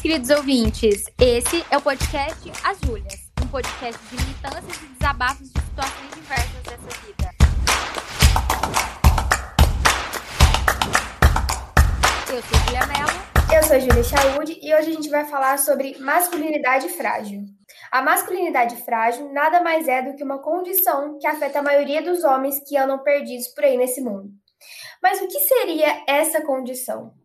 queridos ouvintes. Esse é o podcast As Júlias, um podcast de militâncias e desabafos de situações diversas dessa vida. Eu sou Julia Mello. Eu sou Júlia Chaude e hoje a gente vai falar sobre masculinidade frágil. A masculinidade frágil nada mais é do que uma condição que afeta a maioria dos homens que andam perdidos por aí nesse mundo. Mas o que seria essa condição?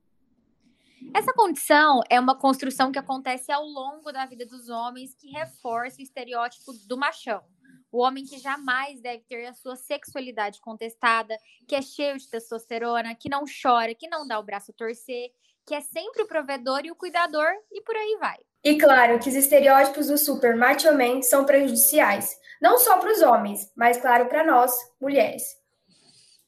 Essa condição é uma construção que acontece ao longo da vida dos homens que reforça o estereótipo do machão. O homem que jamais deve ter a sua sexualidade contestada, que é cheio de testosterona, que não chora, que não dá o braço a torcer, que é sempre o provedor e o cuidador, e por aí vai. E claro que os estereótipos do super macho man são prejudiciais, não só para os homens, mas claro para nós, mulheres.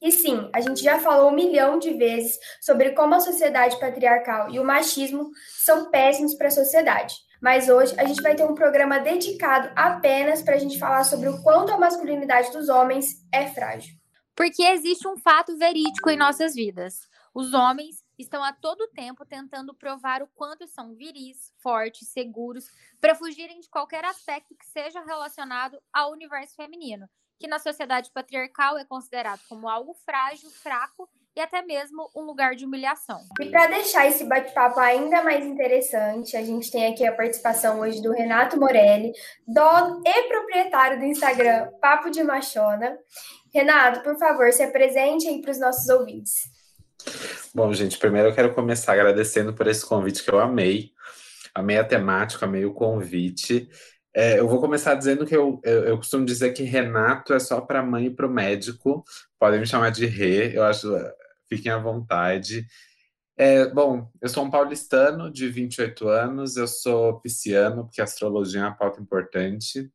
E sim, a gente já falou um milhão de vezes sobre como a sociedade patriarcal e o machismo são péssimos para a sociedade. Mas hoje a gente vai ter um programa dedicado apenas para a gente falar sobre o quanto a masculinidade dos homens é frágil. Porque existe um fato verídico em nossas vidas. Os homens estão a todo tempo tentando provar o quanto são viris, fortes, seguros, para fugirem de qualquer aspecto que seja relacionado ao universo feminino, que na sociedade patriarcal é considerado como algo frágil, fraco e até mesmo um lugar de humilhação. E para deixar esse bate-papo ainda mais interessante, a gente tem aqui a participação hoje do Renato Morelli, dono e proprietário do Instagram Papo de Machona. Renato, por favor, se apresente aí para os nossos ouvintes. Bom, gente, primeiro eu quero começar agradecendo por esse convite que eu amei. Amei a temática, amei o convite. É, eu vou começar dizendo que eu, eu, eu, costumo dizer que Renato é só para mãe e para o médico. Podem me chamar de Rê, eu acho. Fiquem à vontade. É, bom, eu sou um paulistano de 28 anos, eu sou pisciano, porque astrologia é uma pauta importante.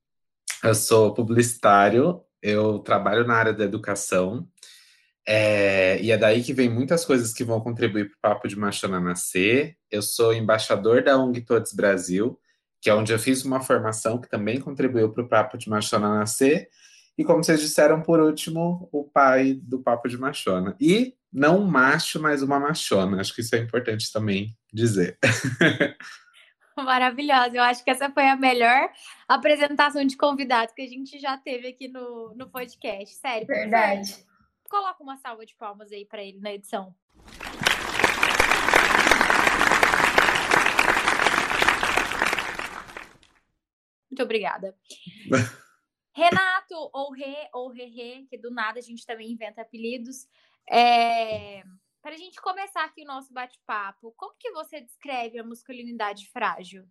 Eu sou publicitário, eu trabalho na área da educação. É, e é daí que vem muitas coisas que vão contribuir para o Papo de Machona nascer. Eu sou embaixador da ONG Todos Brasil, que é onde eu fiz uma formação que também contribuiu para o Papo de Machona nascer. E como vocês disseram, por último, o pai do Papo de Machona. E não um macho, mas uma machona. Acho que isso é importante também dizer. Maravilhosa. Eu acho que essa foi a melhor apresentação de convidados que a gente já teve aqui no, no podcast. Sério. Verdade. Coloca uma salva de palmas aí para ele na edição. Muito obrigada. Renato, ou Rê, ou Rê, que do nada a gente também inventa apelidos. É... Para a gente começar aqui o nosso bate-papo, como que você descreve a masculinidade frágil?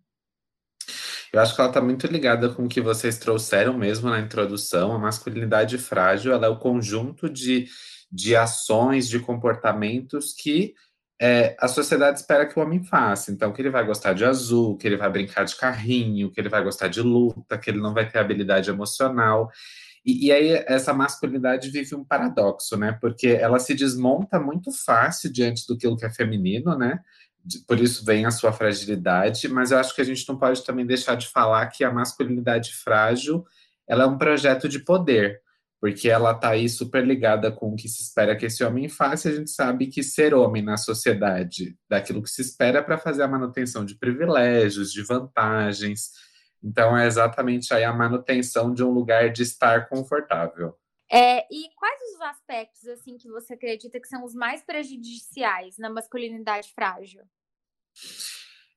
Eu acho que ela está muito ligada com o que vocês trouxeram mesmo na introdução. A masculinidade frágil ela é o conjunto de, de ações, de comportamentos que é, a sociedade espera que o homem faça. Então, que ele vai gostar de azul, que ele vai brincar de carrinho, que ele vai gostar de luta, que ele não vai ter habilidade emocional. E, e, aí essa masculinidade vive um paradoxo, né? Porque ela se desmonta muito fácil diante do que é feminino, né? por isso vem a sua fragilidade, mas eu acho que a gente não pode também deixar de falar que a masculinidade frágil ela é um projeto de poder, porque ela está aí super ligada com o que se espera que esse homem faça, e a gente sabe que ser homem na sociedade, daquilo que se espera para fazer a manutenção de privilégios, de vantagens. Então é exatamente aí a manutenção de um lugar de estar confortável. É, e quais os aspectos assim que você acredita que são os mais prejudiciais na masculinidade frágil?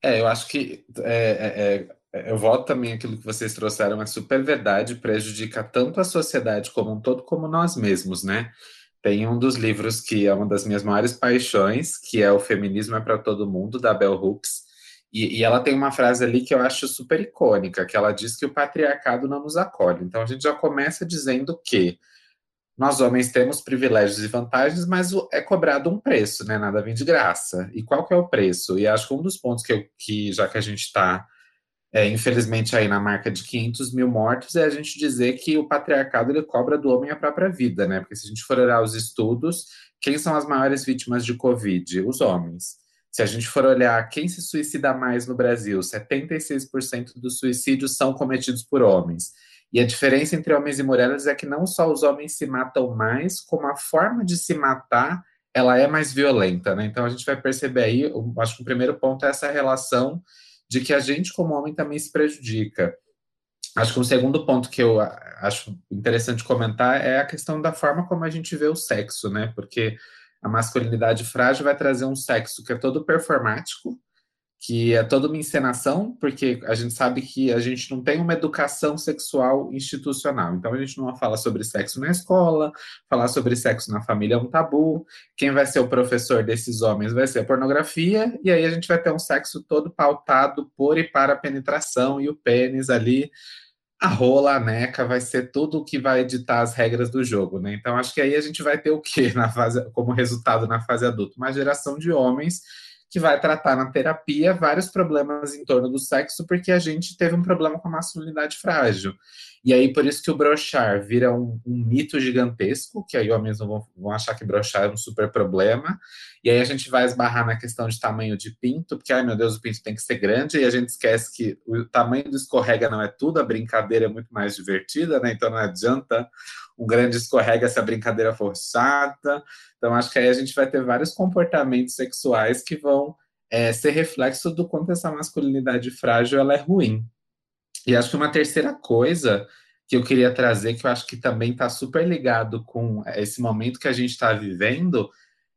É, eu acho que é, é, é, eu voto também aquilo que vocês trouxeram, é super verdade, prejudica tanto a sociedade como um todo, como nós mesmos, né? Tem um dos livros que é uma das minhas maiores paixões, que é O Feminismo é para Todo Mundo, da Bell Hooks, e, e, ela tem uma frase ali que eu acho super icônica, que ela diz que o patriarcado não nos acolhe. Então a gente já começa dizendo que nós homens temos privilégios e vantagens, mas é cobrado um preço, né? Nada vem de graça. E qual que é o preço? E acho que um dos pontos que, eu, que já que a gente está, é, infelizmente, aí na marca de 500 mil mortos, é a gente dizer que o patriarcado ele cobra do homem a própria vida, né? Porque se a gente for olhar os estudos, quem são as maiores vítimas de Covid? Os homens. Se a gente for olhar quem se suicida mais no Brasil, 76% dos suicídios são cometidos por homens. E a diferença entre homens e mulheres é que não só os homens se matam mais, como a forma de se matar ela é mais violenta, né? Então a gente vai perceber aí, acho que o primeiro ponto é essa relação de que a gente, como homem, também se prejudica. Acho que um segundo ponto que eu acho interessante comentar é a questão da forma como a gente vê o sexo, né? Porque a masculinidade frágil vai trazer um sexo que é todo performático, que é toda uma encenação, porque a gente sabe que a gente não tem uma educação sexual institucional. Então a gente não fala sobre sexo na escola, falar sobre sexo na família é um tabu. Quem vai ser o professor desses homens vai ser a pornografia, e aí a gente vai ter um sexo todo pautado por e para a penetração e o pênis ali. A rola, a neca, vai ser tudo o que vai ditar as regras do jogo, né? Então acho que aí a gente vai ter o quê na fase, como resultado na fase adulta? Uma geração de homens que vai tratar na terapia vários problemas em torno do sexo, porque a gente teve um problema com a masculinidade frágil. E aí, por isso que o brochar vira um, um mito gigantesco, que aí homens vão, vão, achar que brochar é um super problema. E aí a gente vai esbarrar na questão de tamanho de pinto, porque, ai meu Deus, o pinto tem que ser grande, e a gente esquece que o tamanho do escorrega não é tudo, a brincadeira é muito mais divertida, né? Então não adianta um grande escorrega se a brincadeira for chata. Então acho que aí a gente vai ter vários comportamentos sexuais que vão é, ser reflexo do quanto essa masculinidade frágil ela é ruim. E acho que uma terceira coisa que eu queria trazer, que eu acho que também está super ligado com esse momento que a gente está vivendo,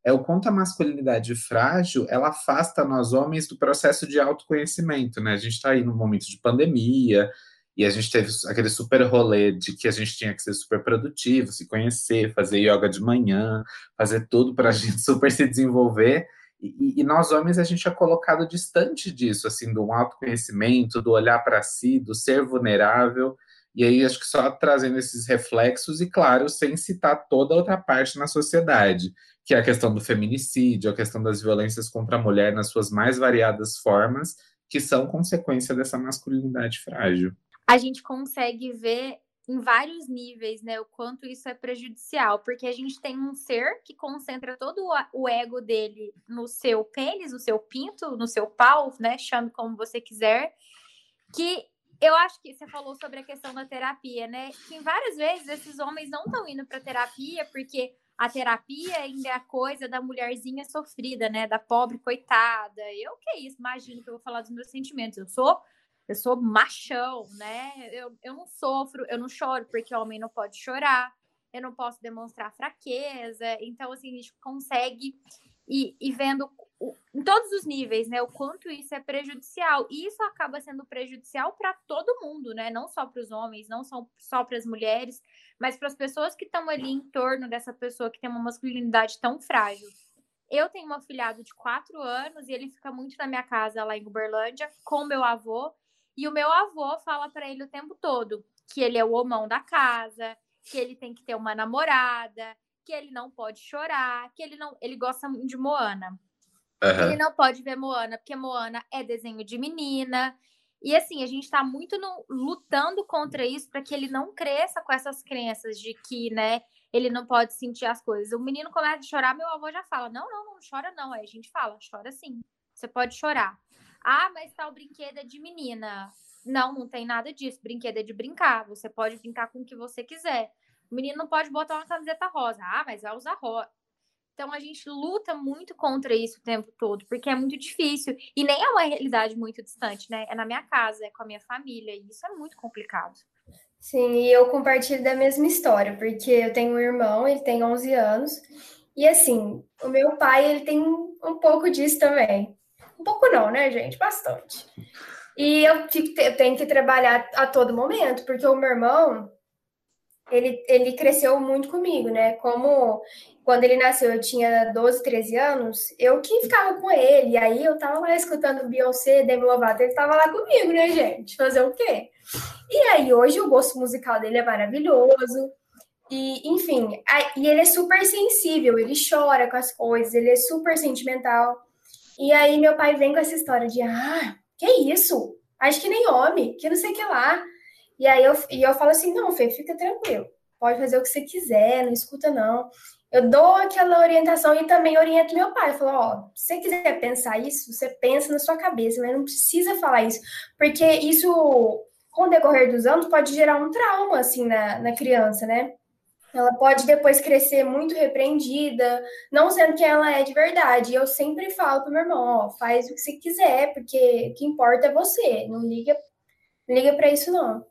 é o quanto a masculinidade frágil ela afasta nós homens do processo de autoconhecimento, né? A gente está aí num momento de pandemia e a gente teve aquele super rolê de que a gente tinha que ser super produtivo, se conhecer, fazer yoga de manhã, fazer tudo para a gente super se desenvolver. E, e, nós homens a gente é colocado distante disso, assim, do autoconhecimento, do olhar para si, do ser vulnerável. E aí acho que só trazendo esses reflexos e claro, sem citar toda outra parte na sociedade, que é a questão do feminicídio, a questão das violências contra a mulher nas suas mais variadas formas, que são consequência dessa masculinidade frágil. A gente consegue ver em vários níveis, né, o quanto isso é prejudicial, porque a gente tem um ser que concentra todo o ego dele no seu pênis, no seu pinto, no seu pau, né, chame como você quiser, que eu acho que você falou sobre a questão da terapia, né, que várias vezes esses homens não estão indo para terapia porque a terapia ainda é a coisa da mulherzinha sofrida, né, da pobre coitada. Eu que é isso, imagino que eu vou falar dos meus sentimentos. Eu sou eu sou machão, né? Eu, eu não sofro, eu não choro porque o homem não pode chorar, eu não posso demonstrar fraqueza. Então, assim, a gente consegue ir, ir vendo o, em todos os níveis, né? O quanto isso é prejudicial. E isso acaba sendo prejudicial para todo mundo, né? Não só para os homens, não só, só para as mulheres, mas para as pessoas que estão ali em torno dessa pessoa que tem uma masculinidade tão frágil. Eu tenho um afilhado de quatro anos e ele fica muito na minha casa lá em Uberlândia com meu avô. E o meu avô fala para ele o tempo todo que ele é o homão da casa, que ele tem que ter uma namorada, que ele não pode chorar, que ele não, ele gosta muito de Moana. Uhum. Ele não pode ver Moana porque Moana é desenho de menina. E assim, a gente está muito no, lutando contra isso para que ele não cresça com essas crenças de que, né, ele não pode sentir as coisas. O menino começa a chorar, meu avô já fala: "Não, não, não chora não". Aí a gente fala: "Chora sim. Você pode chorar". Ah, mas tal brinquedo é de menina. Não, não tem nada disso. Brinquedo é de brincar. Você pode brincar com o que você quiser. O menino não pode botar uma camiseta rosa. Ah, mas vai usar rosa. Então a gente luta muito contra isso o tempo todo, porque é muito difícil. E nem é uma realidade muito distante, né? É na minha casa, é com a minha família. E isso é muito complicado. Sim, e eu compartilho da mesma história, porque eu tenho um irmão, ele tem 11 anos. E assim, o meu pai, ele tem um pouco disso também. Um pouco não, né, gente? Bastante. E eu, eu tenho que trabalhar a todo momento, porque o meu irmão, ele, ele cresceu muito comigo, né? Como quando ele nasceu, eu tinha 12, 13 anos, eu que ficava com ele, aí eu tava lá escutando Beyoncé, Demi Lovato, ele tava lá comigo, né, gente? Fazer o quê? E aí, hoje, o gosto musical dele é maravilhoso, e, enfim, e ele é super sensível, ele chora com as coisas, ele é super sentimental. E aí meu pai vem com essa história de, ah, que isso? Acho que nem homem, que não sei o que lá. E aí eu, e eu falo assim, não, Fê, fica tranquilo. Pode fazer o que você quiser, não escuta não. Eu dou aquela orientação e também oriento meu pai. Eu falo, ó, se você quiser pensar isso, você pensa na sua cabeça, mas não precisa falar isso. Porque isso, com o decorrer dos anos, pode gerar um trauma, assim, na, na criança, né? Ela pode depois crescer muito repreendida, não sendo que ela é de verdade. Eu sempre falo pro meu irmão, ó, faz o que você quiser, porque o que importa é você, não liga, não liga para isso não.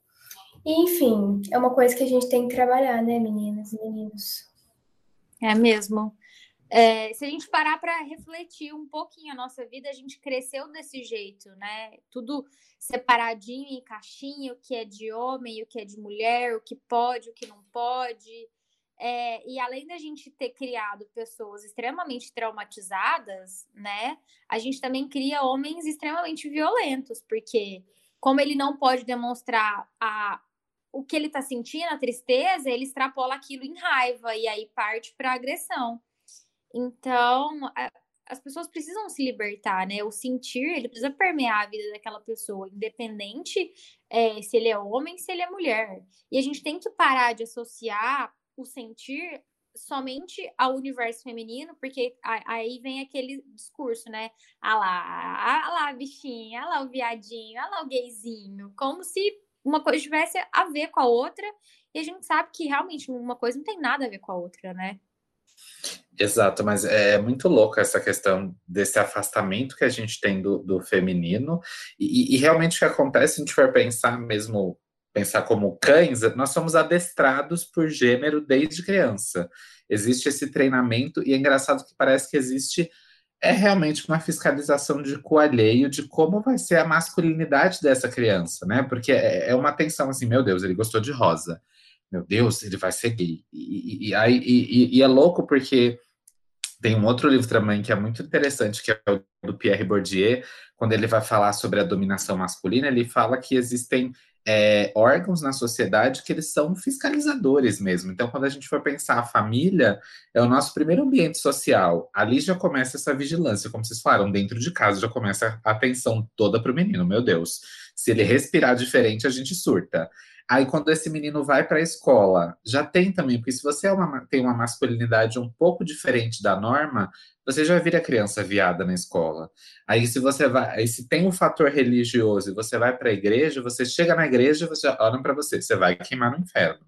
E, enfim, é uma coisa que a gente tem que trabalhar, né, meninas e meninos? É mesmo. É, se a gente parar para refletir um pouquinho a nossa vida, a gente cresceu desse jeito, né? Tudo separadinho em caixinha, o que é de homem, o que é de mulher, o que pode, o que não pode. É, e além da gente ter criado pessoas extremamente traumatizadas, né? A gente também cria homens extremamente violentos, porque como ele não pode demonstrar a, o que ele está sentindo, a tristeza, ele extrapola aquilo em raiva e aí parte para agressão. Então, a, as pessoas precisam se libertar, né? O sentir, ele precisa permear a vida daquela pessoa, independente é, se ele é homem, se ele é mulher. E a gente tem que parar de associar o sentir somente ao universo feminino, porque aí vem aquele discurso, né? Ah lá, ah lá, bichinha, ah lá o viadinho, ah lá o gayzinho, como se uma coisa tivesse a ver com a outra, e a gente sabe que realmente uma coisa não tem nada a ver com a outra, né? Exato, mas é muito louco essa questão desse afastamento que a gente tem do, do feminino, e, e, realmente o que acontece, se a gente for pensar mesmo, pensar como cães, nós somos adestrados por gênero desde criança. Existe esse treinamento, e é engraçado que parece que existe é realmente uma fiscalização de coalheio de como vai ser a masculinidade dessa criança, né? Porque é, é uma tensão assim, meu Deus, ele gostou de rosa meu Deus, ele vai ser gay. E, e, e, e, é louco porque tem um outro livro também que é muito interessante, que é o do Pierre Bourdieu, quando ele vai falar sobre a dominação masculina, ele fala que existem é, órgãos na sociedade que eles são fiscalizadores mesmo. Então, quando a gente for pensar a família, é o nosso primeiro ambiente social. Ali já começa essa vigilância, como vocês falaram, dentro de casa já começa a atenção toda para o menino. Meu Deus, se ele respirar diferente, a gente surta. Aí, quando esse menino vai para a escola, já tem também, porque se você é uma, tem uma masculinidade um pouco diferente da norma, você já vira criança viada na escola. Aí, se você vai, se tem um fator religioso e você vai para a igreja, você chega na igreja, você olha para você, você vai queimar no inferno.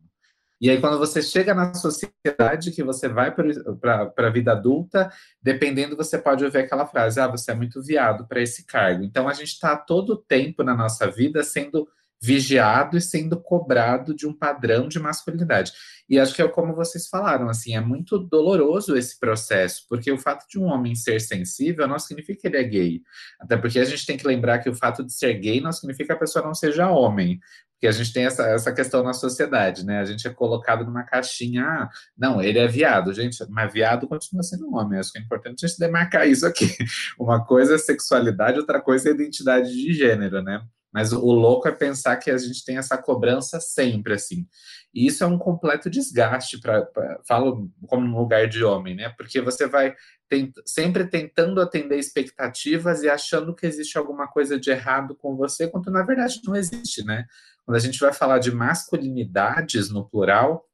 E aí, quando você chega na sociedade, que você vai para a vida adulta, dependendo, você pode ouvir aquela frase: ah, você é muito viado para esse cargo. Então, a gente está todo tempo na nossa vida sendo vigiado e sendo cobrado de um padrão de masculinidade. E acho que é como vocês falaram, assim, é muito doloroso esse processo, porque o fato de um homem ser sensível não significa que ele é gay. Até porque a gente tem que lembrar que o fato de ser gay não significa que a pessoa não seja homem. Porque a gente tem essa, essa questão na sociedade, né? A gente é colocado numa caixinha, ah, não, ele é viado, gente, mas viado continua sendo homem. Acho que é importante a gente demarcar isso aqui. Uma coisa é sexualidade, outra coisa é identidade de gênero, né? Mas o louco é pensar que a gente tem essa cobrança sempre, assim. E isso é um completo desgaste, para falo como no lugar de homem, né? Porque você vai tent, sempre tentando atender expectativas e achando que existe alguma coisa de errado com você, quando na verdade não existe, né? Quando a gente vai falar de masculinidades no plural,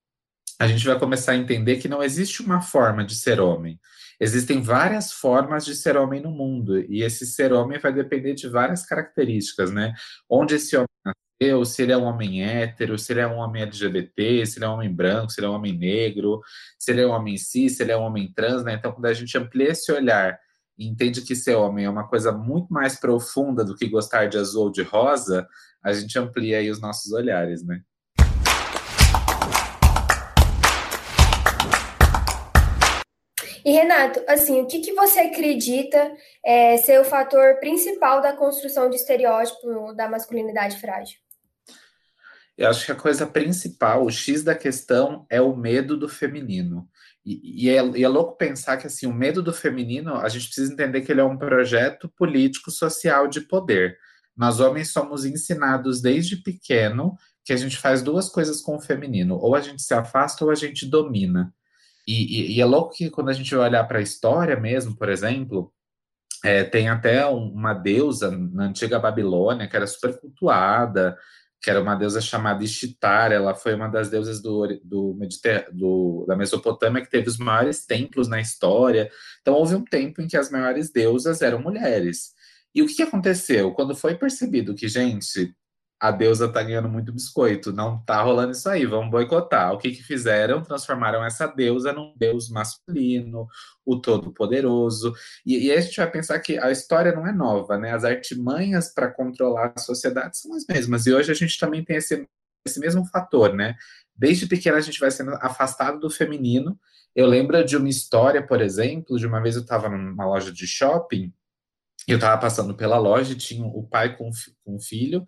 a gente vai começar a entender que não existe uma forma de ser homem. Existem várias formas de ser homem no mundo, e esse ser homem vai depender de várias características, né? Onde esse homem nasceu, se ele é um homem hétero, se ele é um homem LGBT, se ele é um homem branco, se ele é um homem negro, se ele é um homem cis, se ele é um homem trans, né? Então, quando a gente amplia esse olhar e entende que ser homem é uma coisa muito mais profunda do que gostar de azul ou de rosa, a gente amplia aí os nossos olhares, né? E Renato, assim, o que, que você acredita é, ser o fator principal da construção de estereótipo da masculinidade frágil? Eu acho que a coisa principal, o X da questão, é o medo do feminino. E, e, é, e, é, louco pensar que assim, o medo do feminino, a gente precisa entender que ele é um projeto político social de poder. Nós homens somos ensinados desde pequeno que a gente faz duas coisas com o feminino: ou a gente se afasta ou a gente domina. E, e, e é louco que quando a gente vai olhar para a história mesmo, por exemplo, é, tem até uma deusa na antiga Babilônia que era super cultuada, que era uma deusa chamada Ishtar, ela foi uma das deusas do, do, do, da Mesopotâmia que teve os maiores templos na história. Então houve um tempo em que as maiores deusas eram mulheres. E o que aconteceu? Quando foi percebido que, gente, a deusa tá ganhando muito biscoito, não tá rolando isso aí, vamos boicotar. O que que fizeram? Transformaram essa deusa num deus masculino, o todo-poderoso. E, e a gente vai pensar que a história não é nova, né? As artimanhas para controlar a sociedade são as mesmas. E hoje a gente também tem esse, esse mesmo fator, né? Desde pequena a gente vai sendo afastado do feminino. Eu lembro de uma história, por exemplo, de uma vez eu estava numa loja de shopping, eu estava passando pela loja e tinha o pai com, com o filho,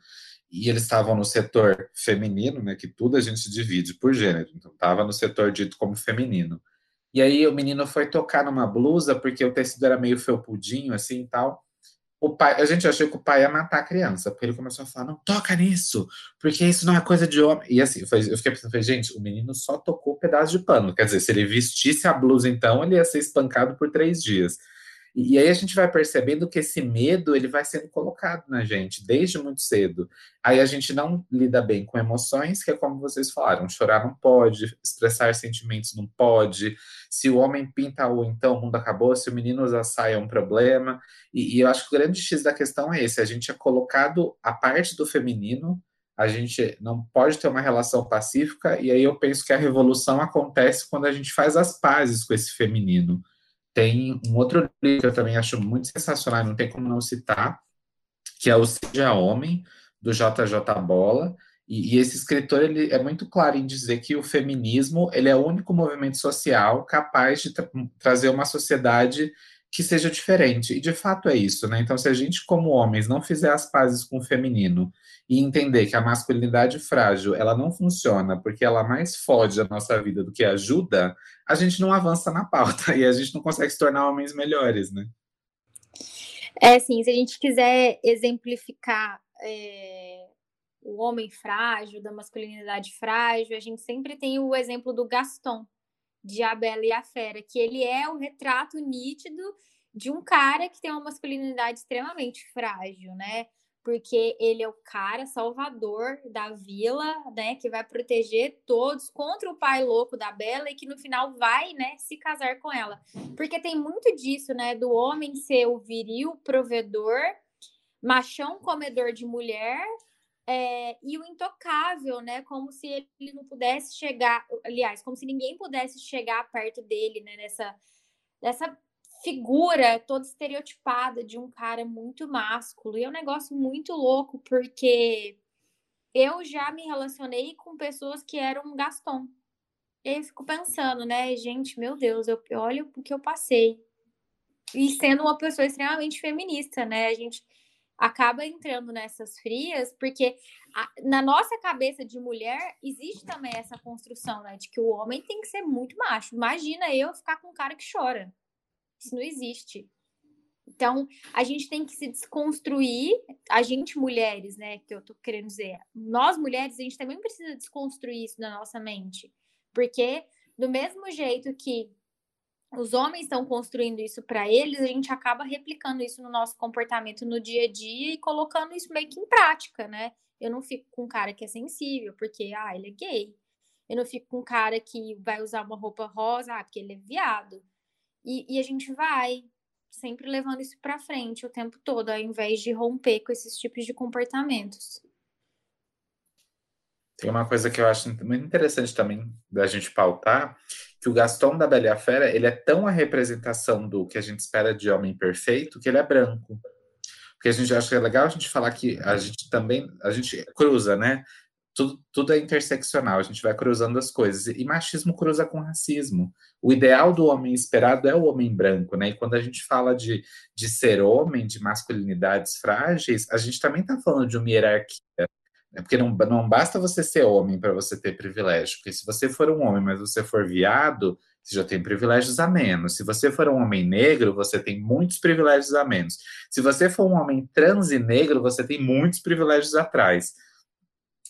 e eles estavam no setor feminino, né, que tudo a gente divide por gênero, então estava no setor dito como feminino. E aí o menino foi tocar numa blusa porque o tecido era meio felpudinho assim e tal. O pai, a gente achou que o pai ia matar a criança, porque ele começou a falar: "Não toca nisso, porque isso não é coisa de homem". E assim, eu fiquei pensando, gente, o menino só tocou um pedaço de pano, quer dizer, se ele vestisse a blusa então, ele ia ser espancado por três dias. E aí a gente vai percebendo que esse medo ele vai sendo colocado na gente desde muito cedo. Aí a gente não lida bem com emoções, que é como vocês falaram, chorar não pode, expressar sentimentos não pode. Se o homem pinta o então o mundo acabou, se o menino usa saia é um problema. E, e eu acho que o grande X da questão é esse, a gente é colocado a parte do feminino a gente não pode ter uma relação pacífica, e aí eu penso que a revolução acontece quando a gente faz as pazes com esse feminino. Tem um outro livro que eu também acho muito sensacional, não tem como não citar, que é o Seja Homem, do JJ Bola. E, e, esse escritor ele é muito claro em dizer que o feminismo ele é o único movimento social capaz de tra trazer uma sociedade que seja diferente. E de fato é isso, né? Então, se a gente, como homens, não fizer as pazes com o feminino e entender que a masculinidade frágil ela não funciona porque ela mais fode a nossa vida do que ajuda, a gente não avança na pauta e a gente não consegue se tornar homens melhores, né? É, sim, se a gente quiser exemplificar é, o homem frágil, da masculinidade frágil, a gente sempre tem o exemplo do Gaston, de A Bela e a Fera, que ele é o retrato nítido de um cara que tem uma masculinidade extremamente frágil, né? Porque ele é o cara salvador da vila, né? Que vai proteger todos contra o pai louco da Bela e que no final vai, né, se casar com ela. Porque tem muito disso, né? Do homem ser o viril provedor, machão comedor de mulher, é, e o intocável, né? Como se ele não pudesse chegar, aliás, como se ninguém pudesse chegar perto dele, né? Nessa, nessa figura toda estereotipada de um cara muito másculo. E é um negócio muito louco, porque eu já me relacionei com pessoas que eram Gaston. E eu fico pensando, né, gente, meu Deus, eu olho o que eu passei. E sendo uma pessoa extremamente feminista, né? A gente acaba entrando nessas frias, porque a, na nossa cabeça de mulher existe também essa construção, né, de que o homem tem que ser muito macho. Imagina eu ficar com um cara que chora. Isso não existe. Então, a gente tem que se desconstruir, a gente mulheres, né, que eu tô querendo dizer, nós mulheres, a gente também precisa desconstruir isso na nossa mente, porque do mesmo jeito que os homens estão construindo isso para eles, a gente acaba replicando isso no nosso comportamento no dia a dia e colocando isso meio que em prática, né? Eu não fico com um cara que é sensível, porque, ah, ele é gay. Eu não fico com um cara que vai usar uma roupa rosa, ah, porque ele é viado. E, e a gente vai sempre levando isso para frente o tempo todo, ao invés de romper com esses tipos de comportamentos. Tem uma coisa que eu acho muito interessante também da gente pautar, que o Gaston da Bela e a Fera, ele é tão a representação do que a gente espera de homem perfeito, que ele é branco. Porque a gente acha que é legal a gente falar que a gente também, a gente cruza, né? Tudo, tudo é interseccional, a gente vai cruzando as coisas. E machismo cruza com racismo. O ideal do homem esperado é o homem branco, né? E quando a gente fala de, de ser homem, de masculinidades frágeis, a gente também está falando de uma hierarquia é porque não, não basta você ser homem para você ter privilégio. Porque se você for um homem, mas você for viado, você já tem privilégios a menos. Se você for um homem negro, você tem muitos privilégios a menos. Se você for um homem trans e negro, você tem muitos privilégios atrás.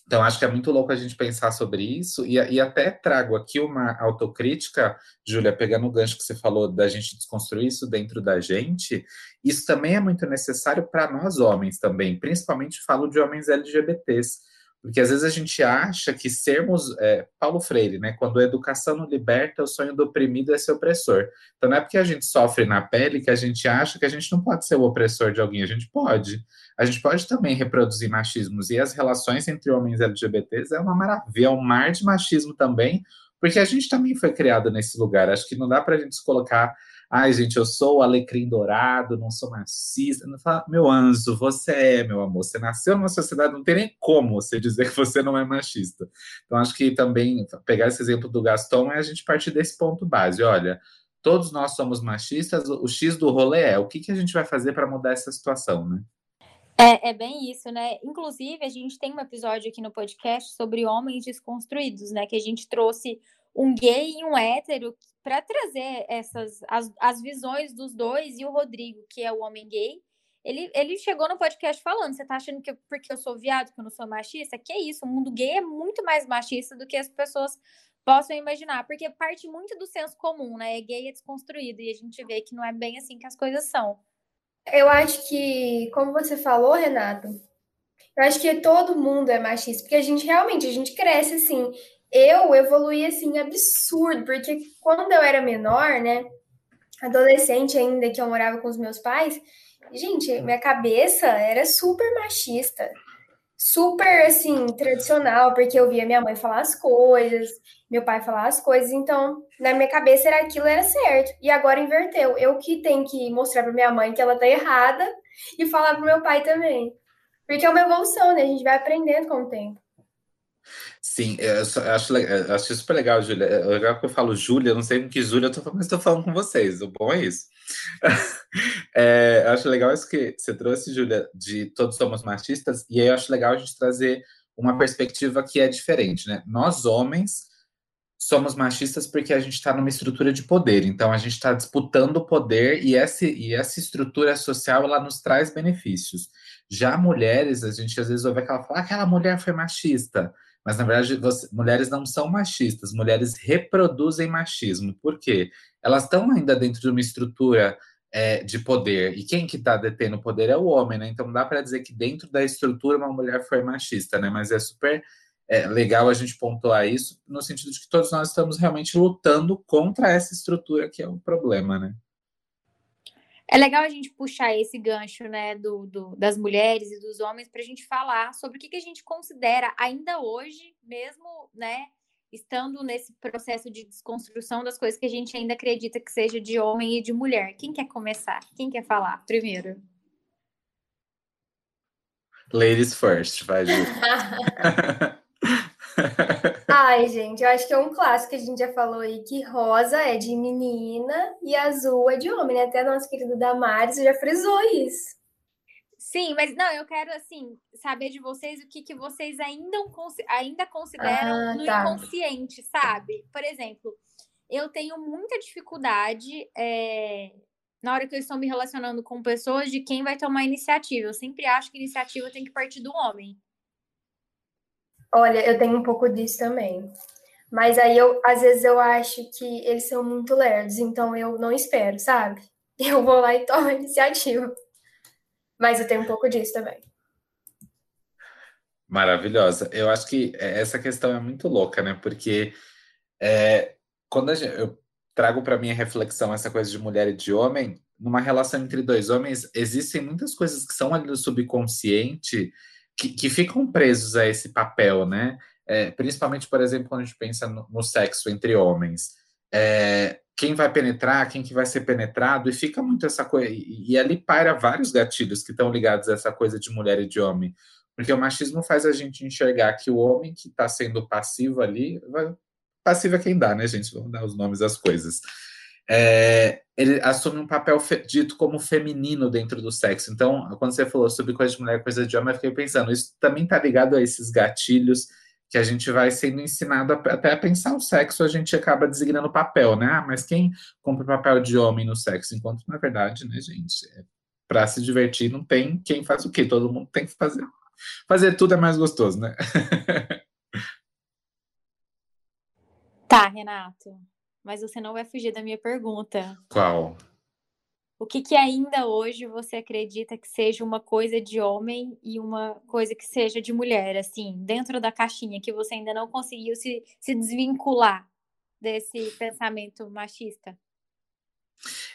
Então, acho que é muito louco a gente pensar sobre isso, e, e até trago aqui uma autocrítica, Júlia, pegando o gancho que você falou da gente desconstruir isso dentro da gente, isso também é muito necessário para nós homens também, principalmente falo de homens LGBTs, Porque às vezes a gente acha que sermos é, Paulo Freire, né? Quando a educação não liberta, o sonho do oprimido é ser opressor. Então não é porque a gente sofre na pele que a gente acha que a gente não pode ser o opressor de alguém. A gente pode. A gente pode também reproduzir machismos. E as relações entre homens LGBTs é uma maravilha, é um mar de machismo também, porque a gente também foi criado nesse lugar. Acho que não dá para a gente se colocar Ai, gente, eu sou o alecrim dourado, não sou machista. Não fala, meu anjo, você é, meu amor. Você nasceu numa sociedade, não tem nem como você dizer que você não é machista. Então, acho que também pegar esse exemplo do Gaston é a gente partir desse ponto base. Olha, todos nós somos machistas, o X do rolê é o que, que a gente vai fazer para mudar essa situação, né? É, é bem isso, né? Inclusive, a gente tem um episódio aqui no podcast sobre homens desconstruídos, né? Que a gente trouxe um gay e um hétero para trazer essas as, as visões dos dois e o Rodrigo, que é o homem gay, ele, ele chegou no podcast falando: você tá achando que porque eu sou viado, que eu não sou machista? Que é isso, o mundo gay é muito mais machista do que as pessoas possam imaginar, porque parte muito do senso comum, né? É gay é desconstruído, e a gente vê que não é bem assim que as coisas são. Eu acho que, como você falou, Renato, eu acho que todo mundo é machista, porque a gente realmente, a gente cresce assim eu evoluí assim absurdo, porque quando eu era menor, né, adolescente ainda que eu morava com os meus pais, gente, minha cabeça era super machista, super assim tradicional, porque eu via minha mãe falar as coisas, meu pai falar as coisas, então na minha cabeça era aquilo era certo. E agora inverteu. Eu que tenho que mostrar para minha mãe que ela tá errada e falar pro meu pai também. Porque é uma evolução, né? A gente vai aprendendo com o tempo. Sim, eu acho, eu acho super legal, Júlia. É legal que eu falo Júlia, não sei com que Júlia eu tô falando, mas estou falando com vocês. O bom é isso. é, eu acho legal isso que você trouxe, Júlia, de todos somos machistas, e aí eu acho legal a gente trazer uma perspectiva que é diferente, né? Nós, homens, somos machistas porque a gente está numa estrutura de poder, então a gente está disputando o poder e essa, e essa estrutura social ela nos traz benefícios. Já mulheres, a gente às vezes ouve aquela fala, ah, aquela mulher foi machista. Mas, na verdade, você, mulheres não são machistas, mulheres reproduzem machismo. Por quê? Elas estão ainda dentro de uma estrutura é, de poder. E quem que está detendo o poder é o homem, né? Então, dá para dizer que dentro da estrutura uma mulher foi machista, né? Mas é super é, legal a gente pontuar isso no sentido de que todos nós estamos realmente lutando contra essa estrutura que é o problema, né? É legal a gente puxar esse gancho, né, do, do das mulheres e dos homens para a gente falar sobre o que, que a gente considera ainda hoje, mesmo, né, estando nesse processo de desconstrução das coisas que a gente ainda acredita que seja de homem e de mulher. Quem quer começar? Quem quer falar primeiro? Ladies first, vai. Ai, gente, eu acho que é um clássico que a gente já falou aí, que rosa é de menina e azul é de homem, né? Até nosso querido Damares já frisou isso. Sim, mas não, eu quero, assim, saber de vocês o que, que vocês ainda, ainda consideram ah, no tá. inconsciente, sabe? Por exemplo, eu tenho muita dificuldade é, na hora que eu estou me relacionando com pessoas de quem vai tomar iniciativa. Eu sempre acho que iniciativa tem que partir do homem. Olha, eu tenho um pouco disso também. Mas aí eu, às vezes eu acho que eles são muito lerdos, então eu não espero, sabe? Eu vou lá e tomo a iniciativa. Mas eu tenho um pouco disso também. Maravilhosa. Eu acho que essa questão é muito louca, né? Porque é, quando gente, eu trago para minha reflexão essa coisa de mulher e de homem, numa relação entre dois homens, existem muitas coisas que são ali no subconsciente que, que ficam presos a esse papel, né? É, principalmente, por exemplo, quando a gente pensa no, no sexo entre homens. É, quem vai penetrar, quem que vai ser penetrado, e fica muito essa coisa. E, e ali paira vários gatilhos que estão ligados a essa coisa de mulher e de homem. Porque o machismo faz a gente enxergar que o homem que está sendo passivo ali. Passivo é quem dá, né, gente? Vamos dar os nomes das coisas é, ele assume um papel dito como feminino dentro do sexo. Então, quando você falou sobre coisa de mulher, coisa de homem, eu fiquei pensando, isso também está ligado a esses gatilhos que a gente vai sendo ensinado a, até a pensar o sexo, a gente acaba designando papel, né? Ah, mas quem compra o papel de homem no sexo? Enquanto, na verdade, né, gente, é, para se divertir não tem quem faz o quê? Todo mundo tem que fazer. Fazer tudo é mais gostoso, né? tá, Renato mas você não vai fugir da minha pergunta. Qual? o que, que ainda hoje você acredita que seja uma coisa de homem e uma coisa que seja de mulher, assim, dentro da caixinha, que você ainda não conseguiu se, se desvincular desse pensamento machista?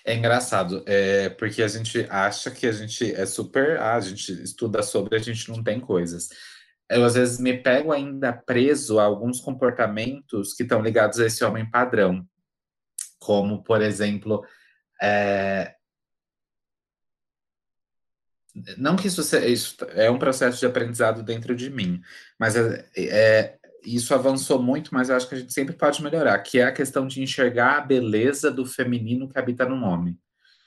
É engraçado, é, porque a gente acha que a gente é super. Ah, a gente estuda sobre, a gente não tem coisas. Eu, às vezes, me pego ainda preso a alguns comportamentos que estão ligados a esse homem padrão. Como, por exemplo, é, não que isso, seja, isso é um processo de aprendizado dentro de mim, mas é, é, isso avançou muito, mas eu acho que a gente sempre pode melhorar, que é a questão de enxergar a beleza do feminino que habita no homem.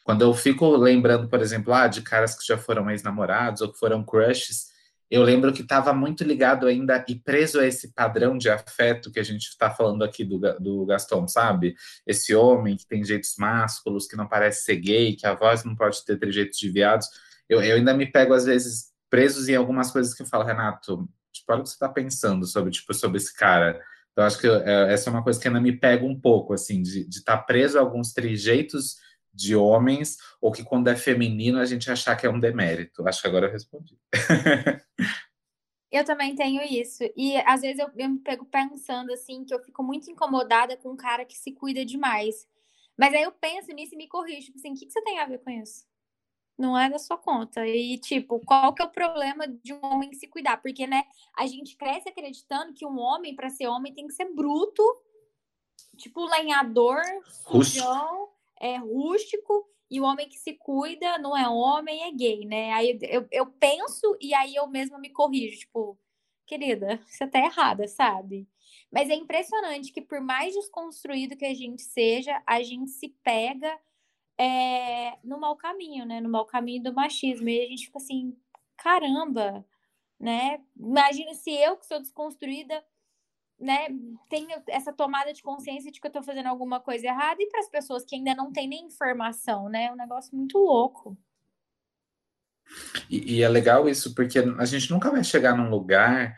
Quando eu fico lembrando, por exemplo, ah, de caras que já foram ex-namorados ou que foram crushes, eu lembro que estava muito ligado ainda e preso a esse padrão de afeto que a gente está falando aqui do, do Gaston, sabe? Esse homem que tem jeitos másculos, que não parece ser gay, que a voz não pode ter trejeitos de viados eu, eu ainda me pego, às vezes, presos em algumas coisas que eu falo, Renato, tipo, olha o que você está pensando sobre, tipo, sobre esse cara. Então, acho que é, essa é uma coisa que ainda me pega um pouco, assim, de estar tá preso a alguns trejeitos de homens, ou que quando é feminino a gente achar que é um demérito. Acho que agora eu respondi. Eu também tenho isso. E às vezes eu, eu me pego pensando assim, que eu fico muito incomodada com um cara que se cuida demais. Mas aí eu penso nisso e me corrijo, tipo assim, o que, que você tem a ver com isso? não é da sua conta. E, tipo, qual que é o problema de um homem se cuidar? Porque, né, a gente cresce acreditando que um homem, para ser homem, tem que ser bruto, tipo, lenhador, sujão, é rústico, e o homem que se cuida não é homem, é gay, né? Aí eu, eu penso e aí eu mesma me corrijo, tipo, querida, você tá errada, sabe? Mas é impressionante que por mais desconstruído que a gente seja, a gente se pega é, no mau caminho, né? No mau caminho do machismo. E a gente fica assim, caramba, né? Imagina se eu, que sou desconstruída, né, tenho essa tomada de consciência de que eu tô fazendo alguma coisa errada, e para as pessoas que ainda não têm nem informação, né? É um negócio muito louco. E, e é legal isso, porque a gente nunca vai chegar num lugar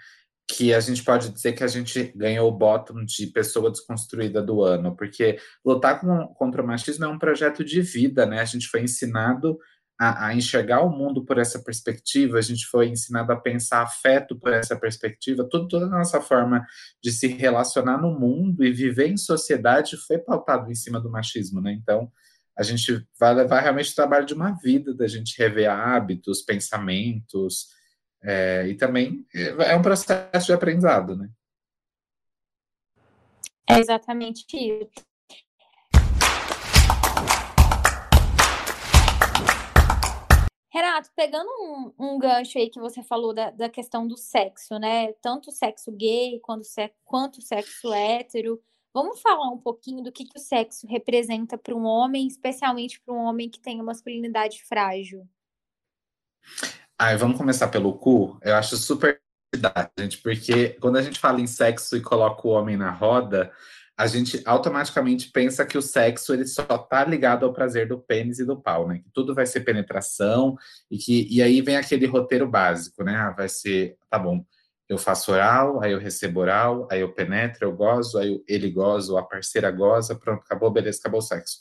que a gente pode dizer que a gente ganhou o bottom de pessoa desconstruída do ano, porque lutar com, contra o machismo é um projeto de vida, né? A gente foi ensinado a, a, enxergar o mundo por essa perspectiva, a gente foi ensinado a pensar afeto por essa perspectiva, tudo, toda a nossa forma de se relacionar no mundo e viver em sociedade foi pautado em cima do machismo, né? Então, a gente vai levar realmente o trabalho de uma vida, da gente rever hábitos, pensamentos, é, e também é um processo de aprendizado, né? É exatamente isso. Renato, pegando um, um, gancho aí que você falou da, da, questão do sexo, né? Tanto o sexo gay quanto, o sexo hétero. Vamos falar um pouquinho do que, que o sexo representa para um homem, especialmente para um homem que tem uma masculinidade frágil. Ai, vamos começar pelo cu? Eu acho super gente, porque quando a gente fala em sexo e coloca o homem na roda, a gente automaticamente pensa que o sexo ele só tá ligado ao prazer do pênis e do pau, né? Que tudo vai ser penetração e que e aí vem aquele roteiro básico, né? Ah, vai ser, tá bom, eu faço oral, aí eu recebo oral, aí eu penetro, eu gozo, aí ele goza, a parceira goza, pronto, acabou, beleza, acabou o sexo.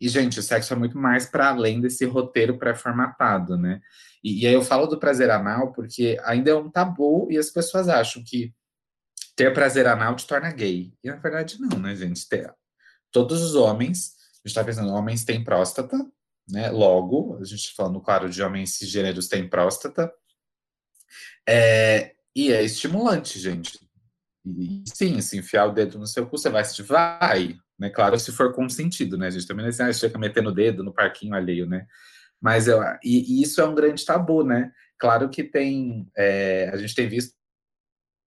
E, gente, o sexo é muito mais para além desse roteiro pré-formatado, né? E, e, aí eu falo do prazer anal porque ainda é um tabu e as pessoas acham que ter prazer anal te torna gay. E na verdade não, né, gente? Ter, todos os homens, a gente tá pensando, homens têm próstata, né? Logo, a gente tá falando, claro, de homens cisgêneros têm próstata. É, e é estimulante, gente. E, sim, se enfiar o dedo no seu cu, você vai se vai, né? Claro, se for consentido, né? A gente também não é assim, ah, metendo o dedo no parquinho alheio, né? Mas eu, e, e, isso é um grande tabu, né? Claro que tem, é, a gente tem visto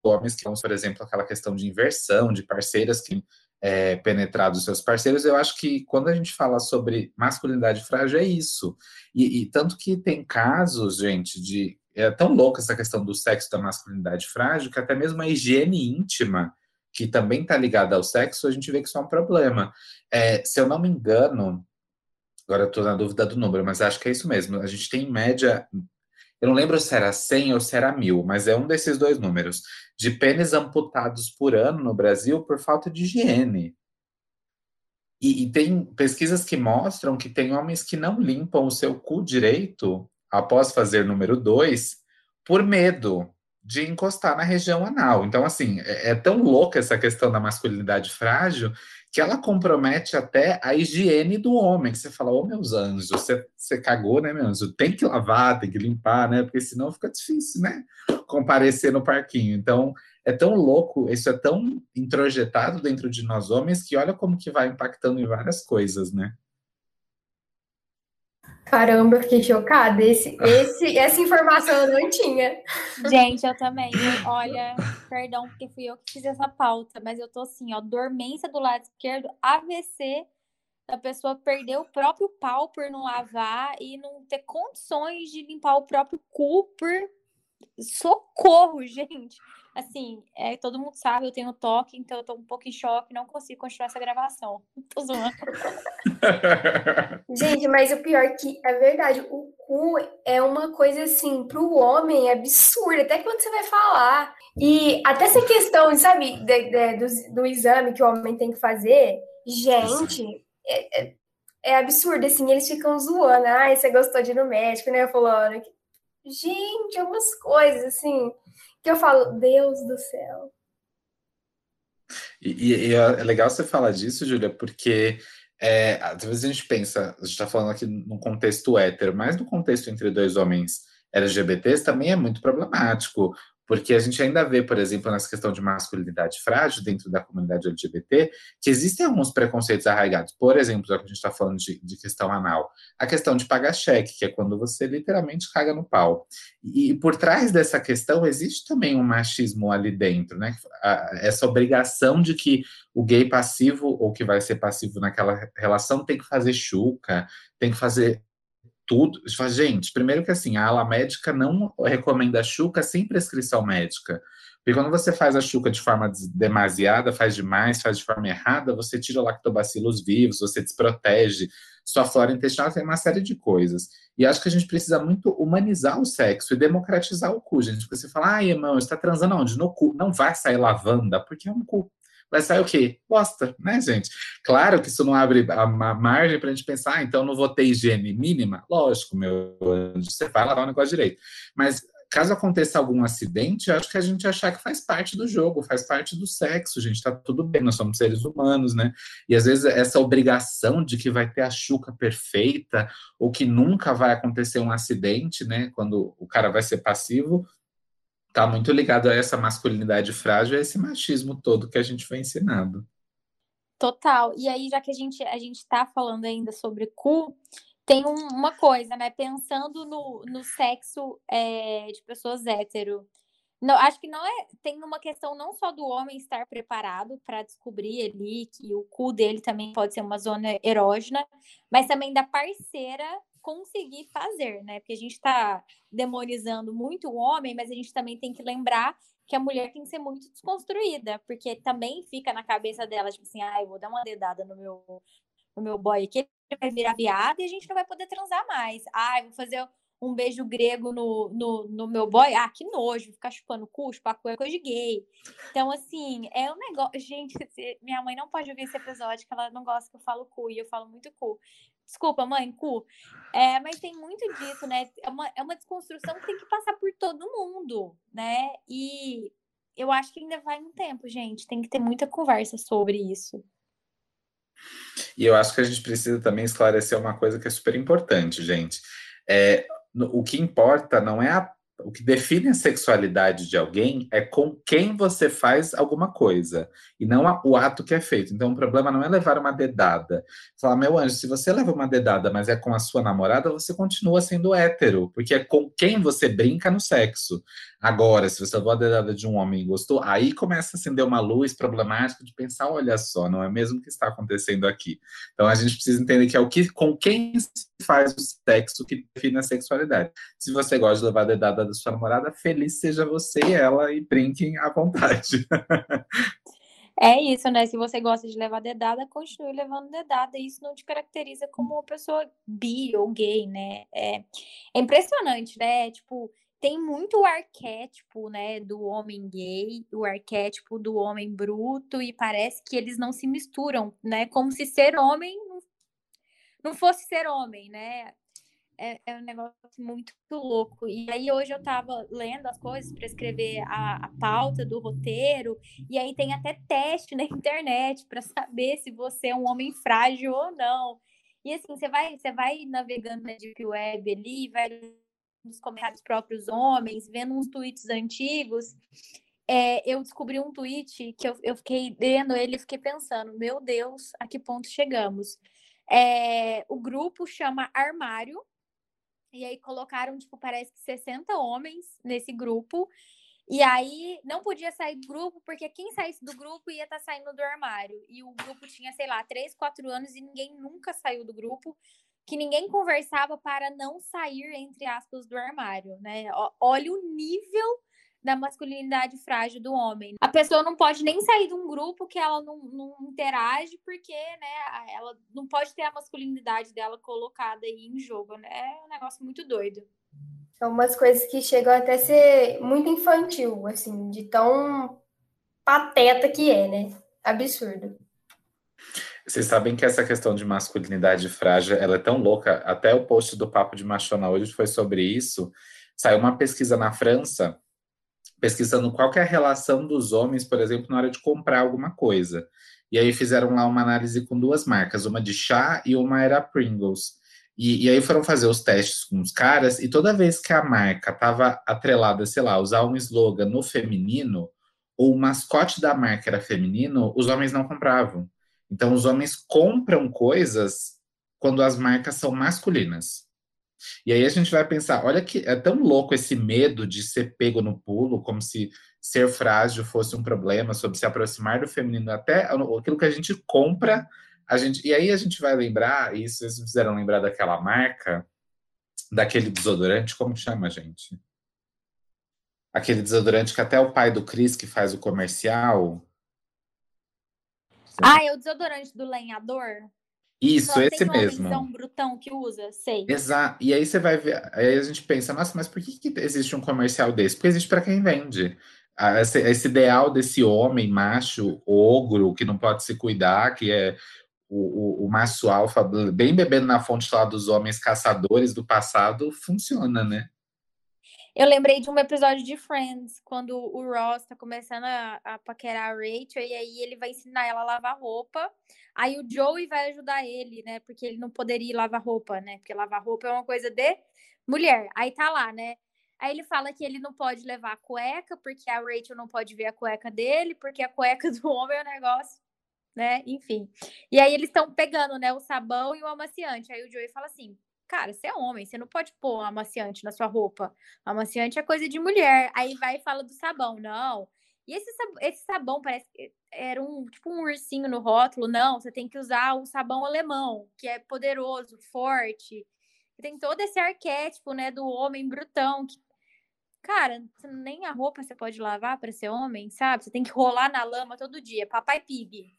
homens que vão, por exemplo, aquela questão de inversão, de parceiras que é, penetrado os seus parceiros, eu acho que quando a gente fala sobre masculinidade frágil é isso. E, e, tanto que tem casos, gente, de. É tão louca essa questão do sexo da masculinidade frágil que até mesmo a higiene íntima que também está ligada ao sexo, a gente vê que isso é um problema. É, se eu não me engano, agora estou na dúvida do número, mas acho que é isso mesmo. A gente tem em média, eu não lembro se era 100 ou se era mil, mas é um desses dois números, de pênis amputados por ano no Brasil por falta de higiene. E, e, tem pesquisas que mostram que tem homens que não limpam o seu cu direito após fazer número dois por medo de encostar na região anal. Então, assim, é, é tão louca essa questão da masculinidade frágil que ela compromete até a higiene do homem, que você fala, ô oh, meus anjos, você, você cagou, né, meu anjo? Tem que lavar, tem que limpar, né? Porque senão fica difícil, né? Comparecer no parquinho. Então, é tão louco, isso é tão introjetado dentro de nós homens que olha como que vai impactando em várias coisas, né? Caramba, fiquei chocada. Esse, esse, essa informação eu não tinha. Gente, eu também. Olha, perdão, porque fui eu que fiz essa pauta, mas eu tô assim, ó, dormência do lado esquerdo, AVC, a pessoa perder o próprio pau por não lavar e não ter condições de limpar o próprio cu por socorro, gente assim, é, todo mundo sabe, eu tenho toque, então eu tô um pouco em choque, não consigo continuar essa gravação. Tô zoando. Gente, mas o pior é que é verdade, o cu é uma coisa assim, pro homem é absurda, até quando você vai falar. E até essa questão, sabe, de, de, do, do exame que o homem tem que fazer, gente, é, é, é absurdo, assim, eles ficam zoando. Ai, você gostou de ir no médico, né? Falando. Gente, é umas coisas assim que eu falo, Deus do céu. E, e é legal você falar disso, Júlia, porque é, às vezes a gente pensa, a gente está falando aqui num contexto hétero, mas no contexto entre dois homens LGBTs também é muito problemático. Porque a gente ainda vê, por exemplo, nessa questão de masculinidade frágil dentro da comunidade LGBT, que existem alguns preconceitos arraigados. Por exemplo, já que a gente está falando de, de, questão anal, a questão de pagar cheque, que é quando você literalmente caga no pau. E, e por trás dessa questão existe também um machismo ali dentro, né? essa obrigação de que o gay passivo ou que vai ser passivo naquela relação tem que fazer chuca, tem que fazer tudo. Gente, primeiro que assim, a ala médica não recomenda a chuca sem prescrição médica. Porque quando você faz a chuca de forma demasiada, faz demais, faz de forma errada, você tira lactobacilos vivos, você desprotege sua flora intestinal, tem uma série de coisas. E acho que a gente precisa muito humanizar o sexo e democratizar o cu, gente. Porque você fala, ai, irmão, está transando onde? No cu. Não vai sair lavanda, porque é um cu vai sair o quê? Bosta, né, gente? Claro que isso não abre a margem para a gente pensar, ah, então não vou ter higiene mínima. Lógico, meu anjo, você vai lavar o negócio direito. Mas caso aconteça algum acidente, acho que a gente achar que faz parte do jogo, faz parte do sexo, gente, tá tudo bem, nós somos seres humanos, né? E às vezes essa obrigação de que vai ter a chuca perfeita, ou que nunca vai acontecer um acidente, né? Quando o cara vai ser passivo, tá muito ligado a essa masculinidade frágil, a esse machismo todo que a gente foi ensinado. Total. E aí, já que a gente a gente tá falando ainda sobre cu, tem um, uma coisa, né? Pensando no, no sexo é, de pessoas hétero. Não, acho que não é. Tem uma questão não só do homem estar preparado para descobrir ali que o cu dele também pode ser uma zona erógena, mas também da parceira conseguir fazer, né? Porque a gente está demonizando muito o homem, mas a gente também tem que lembrar que a mulher tem que ser muito desconstruída, porque também fica na cabeça dela, tipo assim, ah, eu vou dar uma dedada no meu, no meu boy aqui, ele vai virar viado e a gente não vai poder transar mais. Ah, vou fazer um beijo grego no, no, no meu boy. Ah, que nojo, ficar chupando cu, chupar cu é coisa de gay. Então, assim, é um negócio. Gente, minha mãe não pode ouvir esse episódio, que ela não gosta que eu falo cu, e eu falo muito cu. Desculpa, mãe, cu. É, mas tem muito disso, né? É uma, é uma desconstrução que tem que passar por todo mundo, né? E eu acho que ainda vai um tempo, gente. Tem que ter muita conversa sobre isso. E eu acho que a gente precisa também esclarecer uma coisa que é super importante, gente. É, o que importa não é a o que define a sexualidade de alguém é com quem você faz alguma coisa e não o ato que é feito. Então, o problema não é levar uma dedada. Falar, meu anjo, se você leva uma dedada, mas é com a sua namorada, você continua sendo hétero, porque é com quem você brinca no sexo. Agora, se você levou a dedada de um homem e gostou, aí começa a acender uma luz problemática de pensar, olha só, não é mesmo o que está acontecendo aqui. Então, a gente precisa entender que é o que com quem se faz o sexo que define a sexualidade. Se você gosta de levar a dedada da sua namorada, feliz seja você e ela e brinquem à vontade. É isso, né? Se você gosta de levar dedada, continue levando dedada. Isso não te caracteriza como uma pessoa bi ou gay, né? É, é impressionante, né? Tipo, tem muito o arquétipo, né, do homem gay, o arquétipo do homem bruto, e parece que eles não se misturam, né? Como se ser homem não fosse ser homem, né? É, é, um negócio muito louco. E aí hoje eu tava lendo as coisas para escrever a, a, pauta do roteiro, e aí tem até teste na internet para saber se você é um homem frágil ou não. E assim, você vai, você vai navegando na Deep Web ali, vai nos comentários próprios homens, vendo uns tweets antigos. É, eu descobri um tweet que eu, eu fiquei lendo ele e fiquei pensando, meu Deus, a que ponto chegamos? É, o grupo chama Armário, e aí colocaram, tipo, parece que 60 homens nesse grupo. E aí não podia sair do grupo, porque quem saísse do grupo ia estar tá saindo do armário. E o grupo tinha, sei lá, 3, 4 anos e ninguém nunca saiu do grupo, que ninguém conversava para não sair, entre aspas, do armário, né? Olha o nível da masculinidade frágil do homem. A pessoa não pode nem sair de um grupo que ela não, não interage, porque né, ela não pode ter a masculinidade dela colocada aí em jogo. Né? É um negócio muito doido. São umas coisas que chegam até a ser muito infantil, assim, de tão pateta que é, né? Absurdo. Vocês sabem que essa questão de masculinidade frágil, ela é tão louca, até o post do Papo de Machona hoje foi sobre isso. Saiu uma pesquisa na França pesquisando qual é a relação dos homens, por exemplo, na hora de comprar alguma coisa. E aí fizeram lá uma análise com duas marcas, uma de chá e uma era Pringles. E, e aí foram fazer os testes com os caras, e toda vez que a marca estava atrelada, sei lá, usar um slogan no feminino, ou o mascote da marca era feminino, os homens não compravam. Então, os homens compram coisas quando as marcas são masculinas. E aí a gente vai pensar, olha que é tão louco esse medo de ser pego no pulo, como se ser frágil fosse um problema, sobre se aproximar do feminino, até aquilo que a gente compra, a gente, e aí a gente vai lembrar, e vocês fizeram lembrar daquela marca, daquele desodorante, como chama, gente? Aquele desodorante que até o pai do Cris que faz o comercial. Ah, é o desodorante do lenhador? Isso, Só esse mesmo. Tem um brutão que usa, sei. Exato. E aí você vai ver, aí a gente pensa, nossa, mas por que, que existe um comercial desse? Porque existe para quem vende. Esse, esse, ideal desse homem macho, ogro, que não pode se cuidar, que é o, o, o macho alfa, bem bebendo na fonte lá dos homens caçadores do passado, funciona, né? Eu lembrei de um episódio de Friends, quando o Ross tá começando a, a paquerar a Rachel, e aí ele vai ensinar ela a lavar roupa. Aí o Joey vai ajudar ele, né? Porque ele não poderia lavar roupa, né? Porque lavar roupa é uma coisa de mulher. Aí tá lá, né? Aí ele fala que ele não pode levar a cueca, porque a Rachel não pode ver a cueca dele, porque a cueca do homem é um negócio, né? Enfim. E aí eles estão pegando, né, o sabão e o amaciante. Aí o Joey fala assim: Cara, você é homem, você não pode pôr amaciante na sua roupa. Amaciante é coisa de mulher. Aí vai e fala do sabão. Não. E esse, sabão, esse sabão parece que era um tipo um ursinho no rótulo. Não, você tem que usar o sabão alemão, que é poderoso, forte. Tem todo esse arquétipo, né, do homem brutão. Que, cara, nem a roupa você pode lavar para ser homem, sabe? Você tem que rolar na lama todo dia. Papai Pig.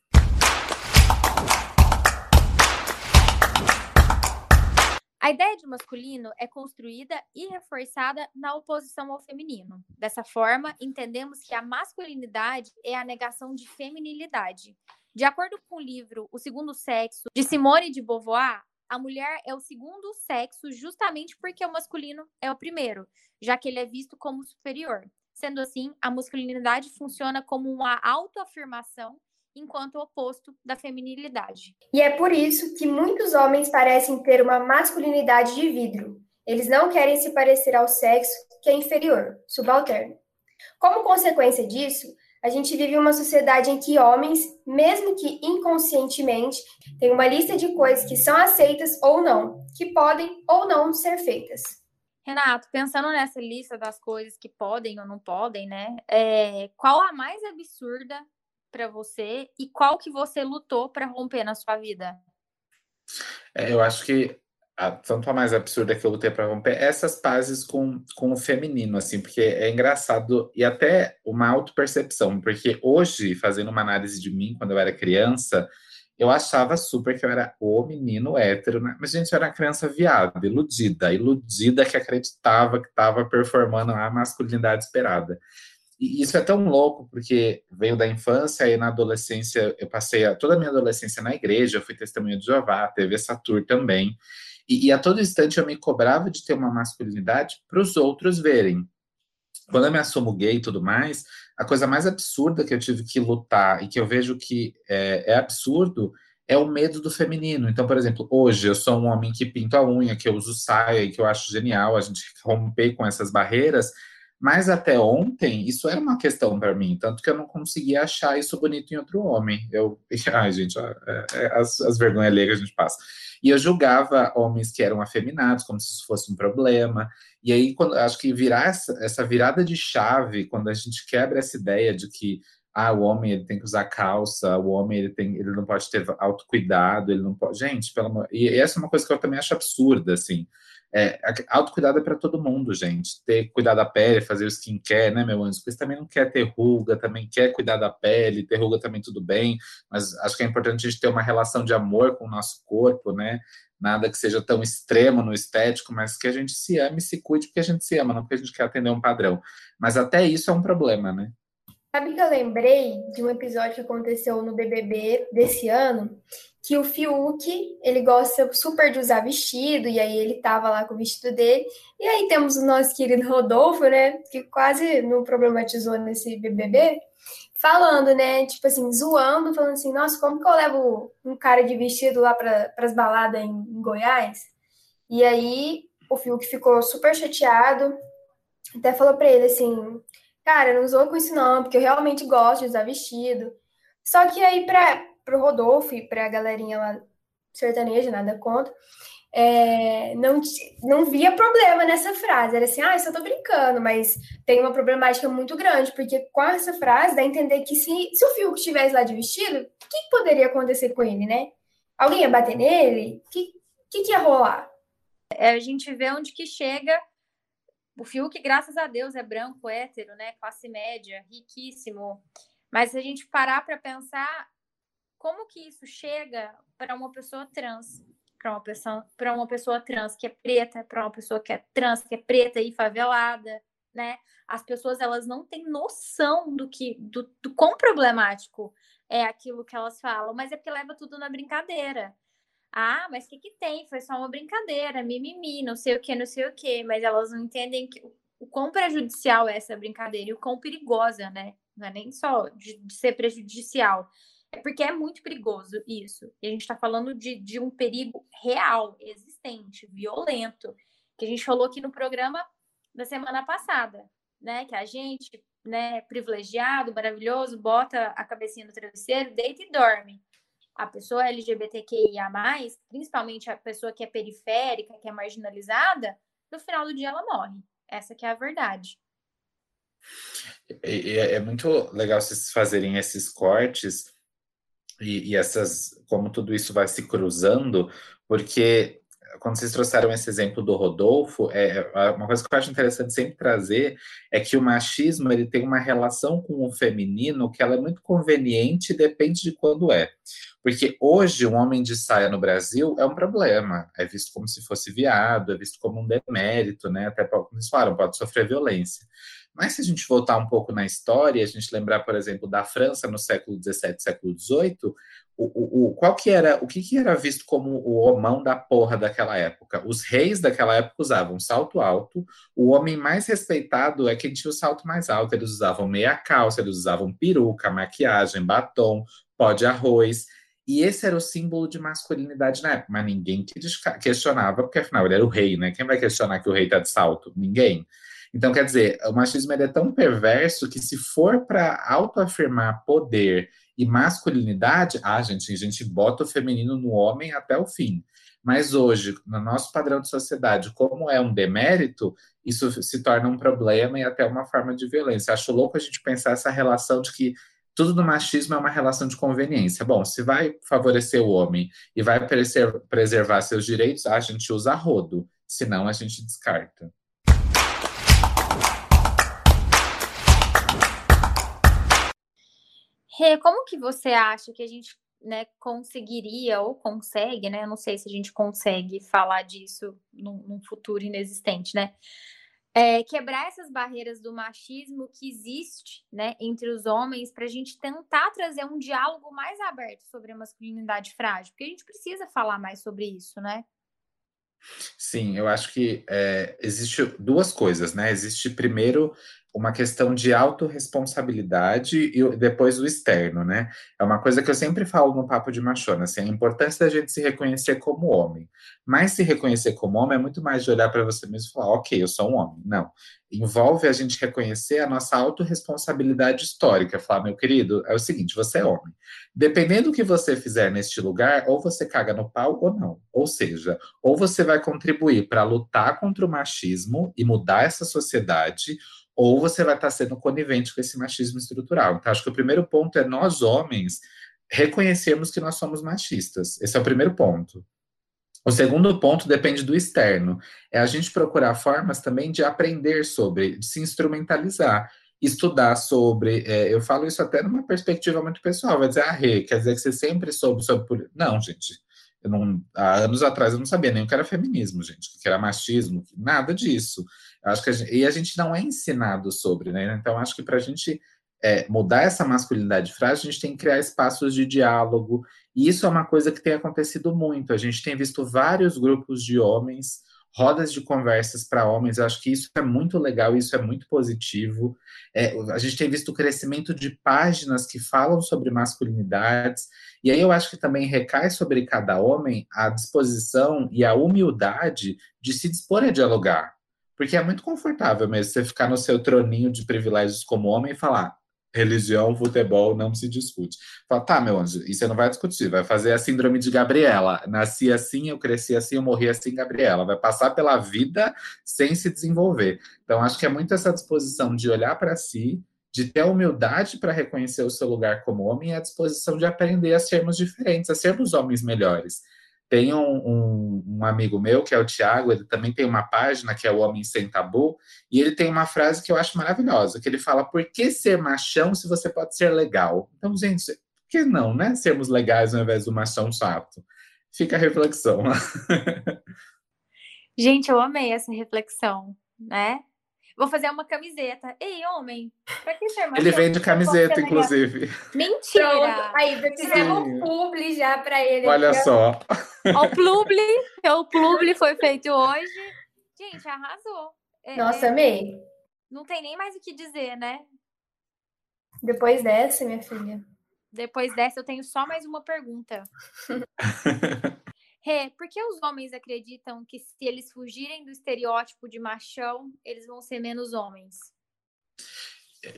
A ideia de masculino é construída e reforçada na oposição ao feminino. Dessa forma, entendemos que a masculinidade é a negação de feminilidade. De acordo com o livro O Segundo Sexo, de Simone de Beauvoir, a mulher é o segundo sexo justamente porque o masculino é o primeiro, já que ele é visto como superior. Sendo assim, a masculinidade funciona como uma autoafirmação enquanto oposto da feminilidade. E é por isso que muitos homens parecem ter uma masculinidade de vidro. Eles não querem se parecer ao sexo que é inferior, subalterno. Como consequência disso, a gente vive uma sociedade em que homens, mesmo que inconscientemente, têm uma lista de coisas que são aceitas ou não, que podem ou não ser feitas. Renato, pensando nessa lista das coisas que podem ou não podem, né? É, qual a mais absurda para você e qual que você lutou para romper na sua vida? É, eu acho que a, tanto a mais absurda que eu lutei para romper essas pazes com, com o feminino, assim, porque é engraçado e até uma autopercepção, porque hoje, fazendo uma análise de mim quando eu era criança, eu achava super que eu era o menino hétero, né? mas gente, era uma criança viada, iludida, iludida que acreditava que estava performando a masculinidade esperada. E isso é tão louco, porque veio da infância e na adolescência, eu passei a, toda a minha adolescência na igreja, eu fui testemunha de Jeová, teve essa tour também. E, e a todo instante eu me cobrava de ter uma masculinidade para os outros verem. Quando eu me assumo gay e tudo mais, a coisa mais absurda que eu tive que lutar e que eu vejo que é, é absurdo é o medo do feminino. Então, por exemplo, hoje eu sou um homem que pinta a unha, que eu uso saia e que eu acho genial a gente romper com essas barreiras, mas até ontem, isso era uma questão para mim, tanto que eu não conseguia achar isso bonito em outro homem. Eu, ai, gente, é, é, as, as vergonhas que a gente passa. E eu julgava homens que eram afeminados como se isso fosse um problema. E aí, quando, acho que virar essa, essa virada de chave, quando a gente quebra essa ideia de que ah, o homem ele tem que usar calça, o homem ele tem, ele não pode ter autocuidado, ele não pode. Gente, pelo amor. E essa é uma coisa que eu também acho absurda, assim. É, autocuidado é para todo mundo, gente. Ter cuidado da pele, fazer o skincare, né, meu anjo? Porque também não quer ter ruga, também quer cuidar da pele, ter ruga também tudo bem, mas acho que é importante a gente ter uma relação de amor com o nosso corpo, né? Nada que seja tão extremo no estético, mas que a gente se ame e se cuide porque a gente se ama, não porque a gente quer atender um padrão. Mas até isso é um problema, né? Sabe que eu lembrei de um episódio que aconteceu no BBB desse ano, que o Fiuk, ele gosta super de usar vestido, e aí ele tava lá com o vestido dele. E aí temos o nosso querido Rodolfo, né, que quase não problematizou nesse BBB, falando, né, tipo assim, zoando, falando assim, nossa, como que eu levo um cara de vestido lá para as baladas em, em Goiás? E aí o Fiuk ficou super chateado, até falou para ele assim, cara, não zoa com isso não, porque eu realmente gosto de usar vestido. Só que aí, para pro Rodolfo e pra galerinha lá sertaneja, nada contra, é, não, não via problema nessa frase. Era assim, ah, eu só tô brincando, mas tem uma problemática muito grande, porque com essa frase dá a entender que se, se o Fiuk estivesse lá de vestido, o que, poderia acontecer com ele, né? Alguém ia bater nele? O que, que, que ia rolar? É, a gente vê onde que chega. O Fiuk, graças a Deus, é branco, hétero, né? Classe média, riquíssimo. Mas se a gente parar para pensar, como que isso chega para uma pessoa trans? Para uma pessoa, para uma pessoa trans que é preta, para uma pessoa que é trans, que é preta e favelada, né? As pessoas elas não têm noção do que do, do quão problemático é aquilo que elas falam, mas é porque leva tudo na brincadeira. Ah, mas o que, que tem? Foi só uma brincadeira, mimimi, não sei o que, não sei o que, mas elas não entendem que, o quão prejudicial é essa brincadeira e o quão perigosa, né? Não é nem só de, de ser prejudicial, é porque é muito perigoso isso. E a gente está falando de, de um perigo real, existente, violento, que a gente falou aqui no programa da semana passada, né? Que a gente, né, privilegiado, maravilhoso, bota a cabecinha no travesseiro, deita e dorme. A pessoa LGBTQIA, principalmente a pessoa que é periférica, que é marginalizada, no final do dia ela morre. Essa que é a verdade. É, é muito legal vocês fazerem esses cortes, e, e essas, como tudo isso vai se cruzando, porque quando vocês trouxeram esse exemplo do Rodolfo, é, é uma coisa que eu acho interessante sempre trazer é que o machismo ele tem uma relação com o feminino que ela é muito conveniente e depende de quando é. Porque hoje um homem de saia no Brasil é um problema, é visto como se fosse viado, é visto como um demérito, né? Até como eles falaram, pode sofrer violência. Mas se a gente voltar um pouco na história, a gente lembrar, por exemplo, da França no século XVII, século XVIII, o, o, qual que era, o que, que era visto como o homão da porra daquela época? Os reis daquela época usavam salto alto, o homem mais respeitado é quem tinha o salto mais alto, eles usavam meia calça, eles usavam peruca, maquiagem, batom, pó de arroz, e esse era o símbolo de masculinidade na época, mas ninguém questionava, porque afinal ele era o rei, né? Quem vai questionar que o rei tá de salto? Ninguém. Então, quer dizer, o machismo é tão perverso que se for para autoafirmar poder e masculinidade, ah, gente, a gente bota o feminino no homem até o fim. Mas hoje, no nosso padrão de sociedade, como é um demérito, isso se torna um problema e até uma forma de violência. Acho louco a gente pensar essa relação de que tudo no machismo é uma relação de conveniência. Bom, se vai favorecer o homem e vai preservar seus direitos, a gente usa rodo, senão a gente descarta. Rê, como que você acha que a gente né, conseguiria ou consegue, né? Não sei se a gente consegue falar disso num, num futuro inexistente, né? É, quebrar essas barreiras do machismo que existe né, entre os homens para a gente tentar trazer um diálogo mais aberto sobre a masculinidade frágil, porque a gente precisa falar mais sobre isso, né? Sim, eu acho que é, existe duas coisas, né? Existe primeiro uma questão de autorresponsabilidade e depois o externo, né? É uma coisa que eu sempre falo no Papo de Machona, assim, a importância da gente se reconhecer como homem. Mas se reconhecer como homem é muito mais de olhar para você mesmo e falar, ok, eu sou um homem. Não. Envolve a gente reconhecer a nossa autorresponsabilidade histórica. Falar, meu querido, é o seguinte, você é homem. Dependendo do que você fizer neste lugar, ou você caga no pau ou não. Ou seja, ou você vai contribuir para lutar contra o machismo e mudar essa sociedade, ou você vai estar sendo conivente com esse machismo estrutural. Então, acho que o primeiro ponto é nós, homens, reconhecermos que nós somos machistas. Esse é o primeiro ponto. O segundo ponto depende do externo. É a gente procurar formas também de aprender sobre, de se instrumentalizar, estudar sobre. É, eu falo isso até numa perspectiva muito pessoal. Vai dizer, ah, Rê, quer dizer que você sempre soube sobre. Não, gente. Eu não, há anos atrás eu não sabia nem o que era feminismo, gente, o que era machismo, nada disso. Acho que a gente, e a gente não é ensinado sobre, né? Então, acho que para a gente é, mudar essa masculinidade frágil, a gente tem que criar espaços de diálogo. E isso é uma coisa que tem acontecido muito. A gente tem visto vários grupos de homens, rodas de conversas para homens. Eu acho que isso é muito legal, isso é muito positivo. É, a gente tem visto o crescimento de páginas que falam sobre masculinidades. E aí eu acho que também recai sobre cada homem a disposição e a humildade de se dispor a dialogar. Porque é muito confortável mesmo você ficar no seu troninho de privilégios como homem e falar religião, futebol, não se discute. Fala, tá, meu anjo, e você não vai discutir, vai fazer a síndrome de Gabriela. Nasci assim, eu cresci assim, eu morri assim, Gabriela. Vai passar pela vida sem se desenvolver. Então, acho que é muito essa disposição de olhar para si, de ter a humildade para reconhecer o seu lugar como homem e a disposição de aprender a sermos diferentes, a sermos homens melhores. Tem um, um, um, amigo meu, que é o Tiago, ele também tem uma página que é o Homem Sem Tabu, e ele tem uma frase que eu acho maravilhosa, que ele fala, por que ser machão se você pode ser legal? Então, gente, por que não, né? Sermos legais ao invés do machão chato? Fica a reflexão. gente, eu amei essa reflexão, né? Vou fazer uma camiseta. Ei, homem, pra que ser Ele vende camiseta, inclusive. Mentira! Pronto. Aí, fizemos um publi já pra ele. Olha só. O publi, o publi foi feito hoje. Gente, arrasou. É, Nossa, amei. Não tem nem mais o que dizer, né? Depois dessa, minha filha. Depois dessa, eu tenho só mais uma pergunta. Rê, por que os homens acreditam que se eles fugirem do estereótipo de machão, eles vão ser menos homens?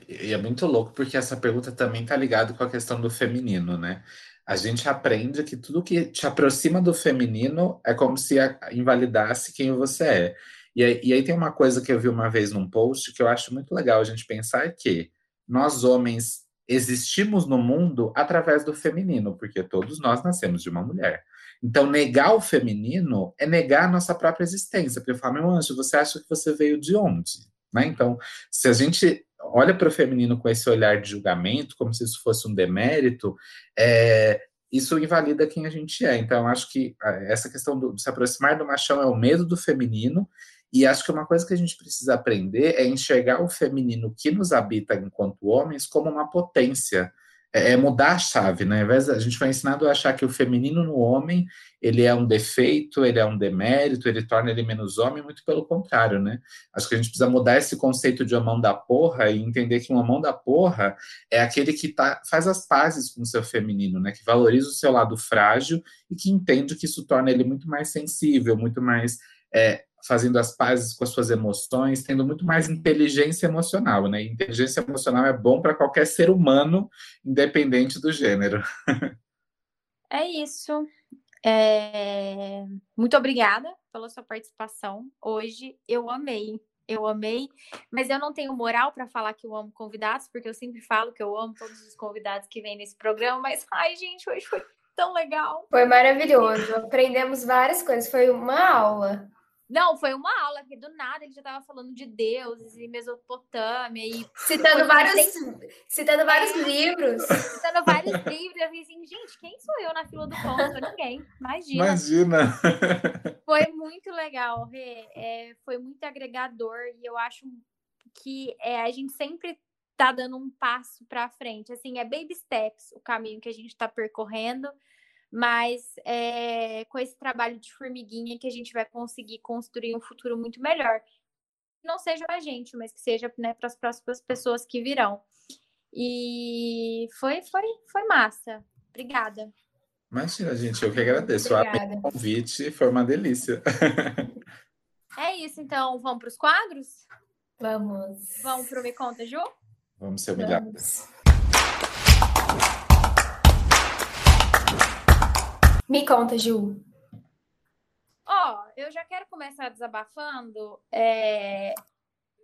E é muito louco porque essa pergunta também está ligada com a questão do feminino, né? A gente aprende que tudo que te aproxima do feminino é como se invalidasse quem você é. E aí, e aí tem uma coisa que eu vi uma vez num post que eu acho muito legal a gente pensar que nós homens existimos no mundo através do feminino, porque todos nós nascemos de uma mulher. Então, negar o feminino é negar a nossa própria existência. Porque eu falo, meu anjo, você acha que você veio de onde? Né? Então, se a gente olha para o feminino com esse olhar de julgamento, como se isso fosse um demérito, é, isso invalida quem a gente é. Então, acho que essa questão do, de se aproximar do machão é o medo do feminino, e acho que uma coisa que a gente precisa aprender é enxergar o feminino que nos habita enquanto homens como uma potência é, é mudar a chave, né? A gente foi ensinado a achar que o feminino no homem ele é um defeito, ele é um demérito, ele torna ele menos homem, muito pelo contrário, né? Acho que a gente precisa mudar esse conceito de homão da porra e entender que um homão da porra é aquele que tá, faz as pazes com o seu feminino, né? Que valoriza o seu lado frágil e que entende que isso torna ele muito mais sensível, muito mais é, fazendo as pazes com as suas emoções, tendo muito mais inteligência emocional, né? Inteligência emocional é bom para qualquer ser humano, independente do gênero. É isso. É... Muito obrigada pela sua participação hoje. Eu amei, eu amei, mas eu não tenho moral para falar que eu amo convidados, porque eu sempre falo que eu amo todos os convidados que vêm nesse programa, mas ai, gente, hoje foi tão legal. Foi maravilhoso. Aprendemos várias coisas, foi uma aula. Não, foi uma aula que do nada ele já estava falando de deuses e Mesopotâmia e citando vários citando vários é, livros, citando vários livros. Eu falei assim, gente, quem sou eu na fila do? Sou ninguém. Imagina. Imagina. Foi muito legal, Rê. É, foi muito agregador e eu acho que é, a gente sempre tá dando um passo para frente. Assim, é baby steps o caminho que a gente está percorrendo mas é, com esse trabalho de formiguinha que a gente vai conseguir construir um futuro muito melhor. Não seja a gente, mas que seja né, para as próximas pessoas que virão. E foi, foi, foi massa. Obrigada. Imagina, gente, eu que agradeço. Obrigada. O convite foi uma delícia. é isso, então, vamos para os quadros? Vamos. Vamos para o Me Conta, Ju? Vamos ser humilhados. Me conta, Ju. Ó, oh, eu já quero começar desabafando. É...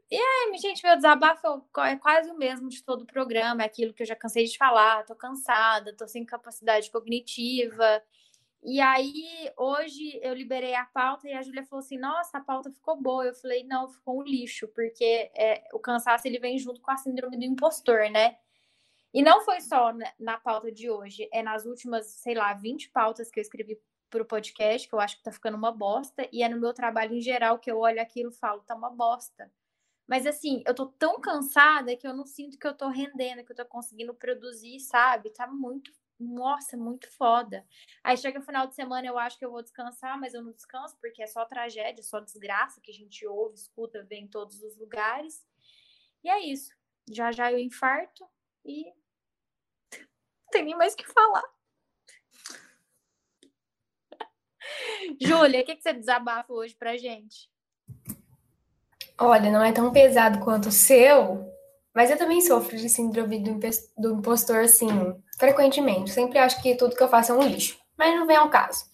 E aí, gente, meu desabafo é quase o mesmo de todo o programa, é aquilo que eu já cansei de falar, tô cansada, tô sem capacidade cognitiva. E aí, hoje eu liberei a pauta e a Júlia falou assim: Nossa, a pauta ficou boa. Eu falei: Não, ficou um lixo, porque é, o cansaço ele vem junto com a síndrome do impostor, né? E não foi só na, pauta de hoje, é nas últimas, sei lá, 20 pautas que eu escrevi para o podcast, que eu acho que tá ficando uma bosta, e é no meu trabalho em geral que eu olho aquilo e falo, tá uma bosta. Mas assim, eu tô tão cansada que eu não sinto que eu tô rendendo, que eu tô conseguindo produzir, sabe? Tá muito, nossa, muito foda. Aí chega o final de semana, eu acho que eu vou descansar, mas eu não descanso porque é só tragédia, só desgraça que a gente ouve, escuta, vê em todos os lugares. E é isso. Já já eu infarto e tem nem mais o que falar. Júlia, o que, que você desabafa hoje pra gente? Olha, não é tão pesado quanto o seu, mas eu também sofro de síndrome do, impostor, assim, frequentemente. Sempre acho que tudo que eu faço é um lixo, mas não vem ao caso.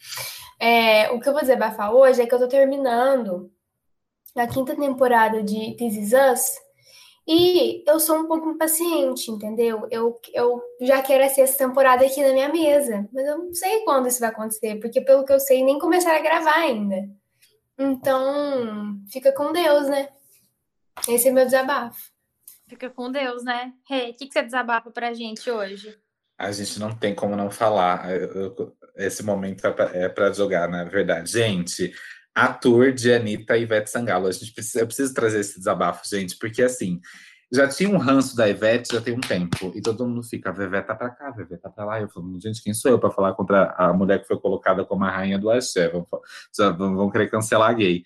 É, o que eu vou desabafar hoje é que eu tô terminando a quinta temporada de This Is Us, e eu sou um pouco impaciente, entendeu? Eu, eu já quero essa temporada aqui na minha mesa, mas eu não sei quando isso vai acontecer, porque pelo que eu sei, nem começaram a gravar ainda. Então, fica com Deus, né? Esse é meu desabafo. Fica com Deus, né? Hey, o que, que você desabafa pra gente hoje? A gente não tem como não falar. Esse momento é para jogar, na verdade. Gente, a tour de Anitta e Ivete Sangalo. A gente precisa, eu preciso trazer esse desabafo, gente, porque assim, já tinha um ranço da Ivete já tem um tempo, e todo mundo fica, Vevé tá pra cá, Vevé tá pra lá. Eu falo, gente, quem sou eu para falar contra a mulher que foi colocada como a rainha do axé? Vão, vão querer cancelar gay.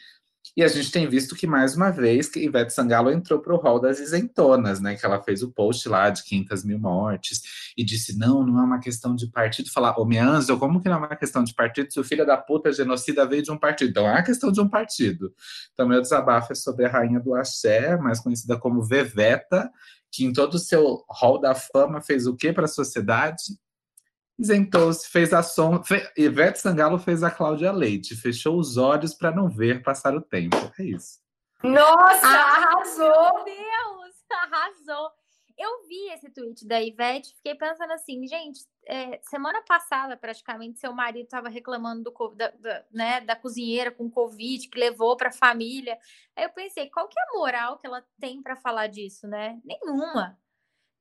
E a gente tem visto que, mais uma vez, que Ivete Sangalo entrou para o rol das isentonas, né? Que ela fez o post lá de 500 mil mortes e disse: não, não é uma questão de partido. Falar, ô minha como que não é uma questão de partido se o filho da puta genocida veio de um partido? Então é uma questão de um partido. Então, meu desabafo é sobre a rainha do axé, mais conhecida como Veveta, que em todo o seu rol da fama fez o que para a sociedade? Isentou-se, fez a som. Fe... Ivete Sangalo fez a Cláudia Leite, fechou os olhos para não ver passar o tempo. É isso. Nossa, arrasou! Meu Deus, arrasou! Eu vi esse tweet da Ivete, fiquei pensando assim, gente, é, semana passada, praticamente, seu marido estava reclamando do, da, da, né, da cozinheira com Covid, que levou para a família. Aí eu pensei, qual que é a moral que ela tem para falar disso, né? Nenhuma.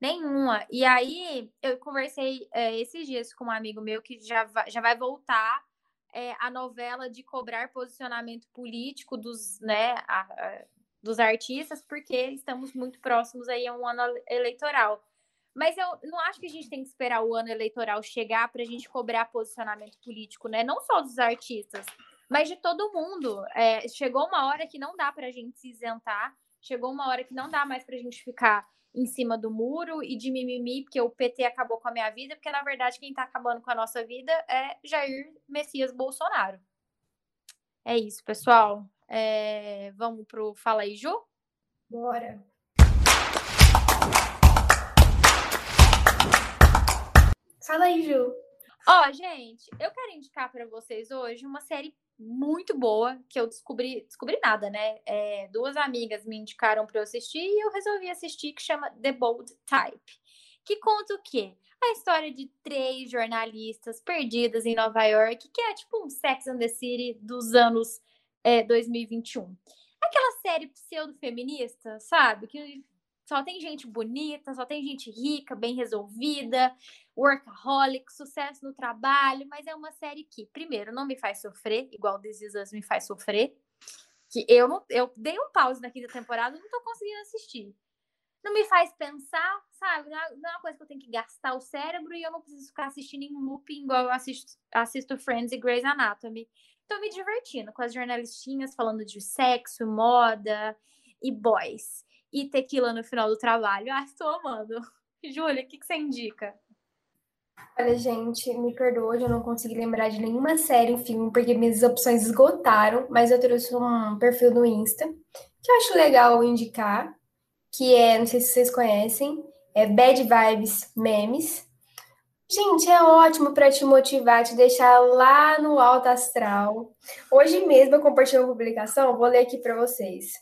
Nenhuma. E aí eu conversei é, esses dias com um amigo meu que já vai, já vai voltar é, a novela de cobrar posicionamento político dos, né, a, a, dos artistas, porque estamos muito próximos aí a um ano eleitoral. Mas eu não acho que a gente tem que esperar o ano eleitoral chegar para a gente cobrar posicionamento político, né? Não só dos artistas, mas de todo mundo. É, chegou uma hora que não dá para a gente se isentar, chegou uma hora que não dá mais para a gente ficar em cima do muro e de mimimi, porque o PT acabou com a minha vida, porque na verdade quem está acabando com a nossa vida é Jair Messias Bolsonaro. É isso, pessoal. É... Vamos pro Fala aí, Ju? Bora. Fala aí, Ju. Ó, gente, eu quero indicar para vocês hoje uma série muito boa que eu descobri, descobri nada, né? É, duas amigas me indicaram para eu assistir e eu resolvi assistir, que chama The Bold Type. Que conta o quê? A história de três jornalistas perdidas em Nova York, que é tipo um Sex and the City dos anos é, 2021. Aquela série pseudo-feminista, sabe? Que só tem gente bonita, só tem gente rica, bem resolvida, workaholic, sucesso no trabalho, mas é uma série que, primeiro, não me faz sofrer, igual This Is Us me faz sofrer. Que eu eu dei um pause na quinta temporada, não tô conseguindo assistir. Não me faz pensar, sabe? Não é uma coisa que eu tenho que gastar o cérebro e eu não preciso ficar assistindo em looping igual eu assisto, assisto Friends e Grey's Anatomy. Tô me divertindo com as jornalistinhas falando de sexo, moda e boys e tequila no final do trabalho. Ah, estou amando. Júlia, o que, que você indica? Olha, gente, me perdoa, eu não consegui lembrar de nenhuma série, filme, porque minhas opções esgotaram, mas eu trouxe um perfil no Insta, que eu acho legal indicar, que é, não sei se vocês conhecem, é Bad Vibes Memes. Gente, é ótimo para te motivar, te deixar lá no alto astral. Hoje mesmo eu compartilhei uma publicação, vou ler aqui para vocês.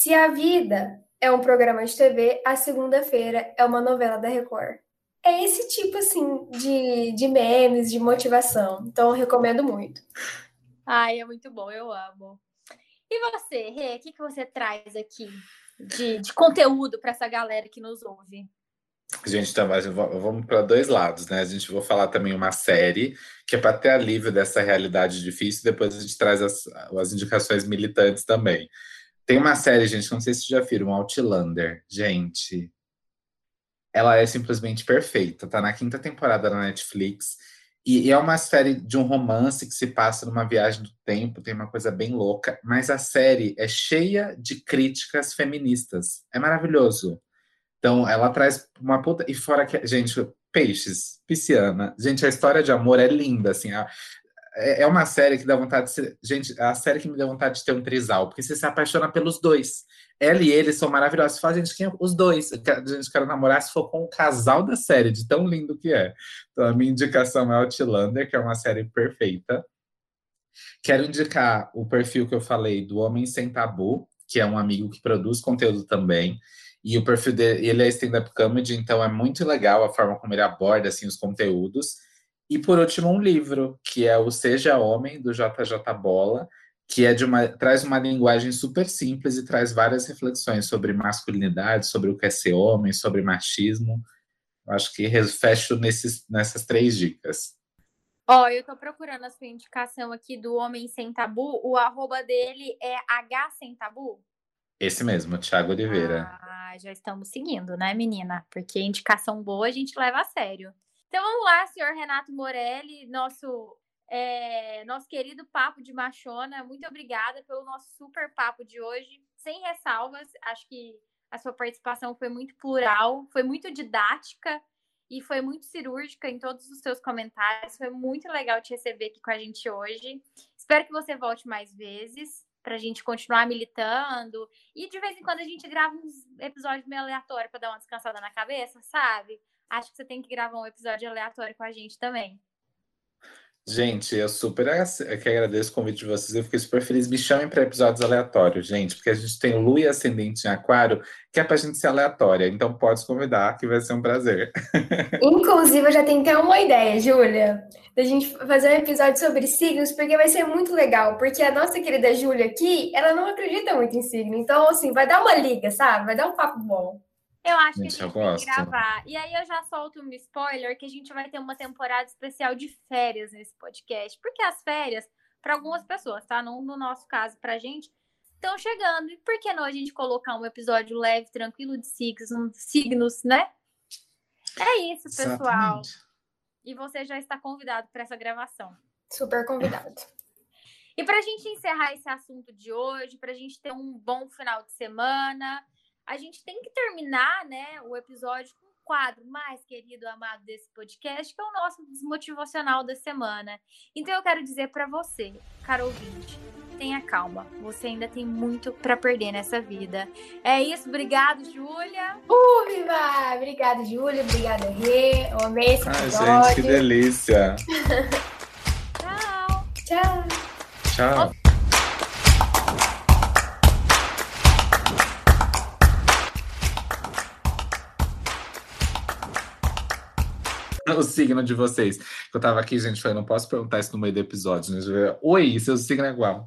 Se a vida é um programa de TV, a segunda-feira é uma novela da Record. É esse tipo, assim, de, de memes, de motivação. Então, eu recomendo muito. Ai, é muito bom, eu amo. E você, Rê, o que, que você traz aqui de, de conteúdo para essa galera que nos ouve? Gente, então, vamos para dois lados, né? A gente vai falar também uma série que é para ter alívio dessa realidade difícil, depois a gente traz as, as indicações militantes também. Tem uma série, gente, não sei se já viram, Outlander. Gente, ela é simplesmente perfeita. Tá na quinta temporada na Netflix. E é uma série de um romance que se passa numa viagem do tempo, tem uma coisa bem louca, mas a série é cheia de críticas feministas. É maravilhoso. Então, ela traz uma puta. E fora que. Gente, peixes, pisciana. Gente, a história de amor é linda, assim. A, é, é uma série que dá vontade de ser. Gente, é a série que me deu vontade de ter um trisal, porque você se apaixona pelos dois. Ela e ele são maravilhosos. Faz a gente quer os dois. A gente quer namorar se for com o casal da série, de tão lindo que é. Então, a minha indicação é Outlander, que é uma série perfeita. Quero indicar o perfil que eu falei do Homem Sem Tabu, que é um amigo que produz conteúdo também. E o perfil dele, ele é stand-up comedy, então é muito legal a forma como ele aborda assim, os conteúdos. E por último, um livro, que é o Seja Homem, do JJ Bola, que é de uma, traz uma linguagem super simples e traz várias reflexões sobre masculinidade, sobre o que é ser homem, sobre machismo. Eu acho que fecho nesses, nessas três dicas. Ó, oh, eu tô procurando a sua indicação aqui do Homem Sem Tabu. O arroba dele é H Sem Tabu? Esse mesmo, Thiago Oliveira. Ah, já estamos seguindo, né, menina? Porque indicação boa a gente leva a sério. Então vamos lá, senhor Renato Morelli, nosso é, nosso querido papo de machona. Muito obrigada pelo nosso super papo de hoje. Sem ressalvas, acho que a sua participação foi muito plural, foi muito didática e foi muito cirúrgica em todos os seus comentários. Foi muito legal te receber aqui com a gente hoje. Espero que você volte mais vezes para a gente continuar militando. E de vez em quando a gente grava uns episódios meio aleatórios para dar uma descansada na cabeça, sabe? Acho que você tem que gravar um episódio aleatório com a gente também. Gente, eu super que agradeço o convite de vocês. Eu fiquei super feliz. Me chamem para episódios aleatórios, gente, porque a gente tem Lua e Ascendente em Aquário, que é para a gente ser aleatória. Então pode convidar, que vai ser um prazer. Inclusive, eu já tenho até uma ideia, Júlia, da gente fazer um episódio sobre signos, porque vai ser muito legal. Porque a nossa querida Júlia aqui, ela não acredita muito em signo. Então, assim, vai dar uma liga, sabe? Vai dar um papo bom. Eu acho gente, que a gente tem que gravar. E aí eu já solto um spoiler que a gente vai ter uma temporada especial de férias nesse podcast. Porque as férias, para algumas pessoas, tá? No, no nosso caso, pra gente, estão chegando. E por que não a gente colocar um episódio leve, tranquilo de signos, signos né? É isso, pessoal. Exatamente. E você já está convidado para essa gravação. Super convidado. E para a gente encerrar esse assunto de hoje, para a gente ter um bom final de semana, a gente tem que terminar né, o episódio com um quadro mais querido, amado desse podcast, que é o nosso desmotivacional da semana. Então eu quero dizer para você, caro ouvinte, tenha calma. Você ainda tem muito para perder nessa vida. É isso, obrigado, Júlia. Uh, viva! Obrigada, Júlia. Obrigada, Rê. Eu amei esse episódio. Ai, gente, que delícia. Tchau. Tchau. Tchau. o signo de vocês. Eu tava aqui, gente, falei, não posso perguntar isso no meio do episódio. Né? Oi, seu signo é igual.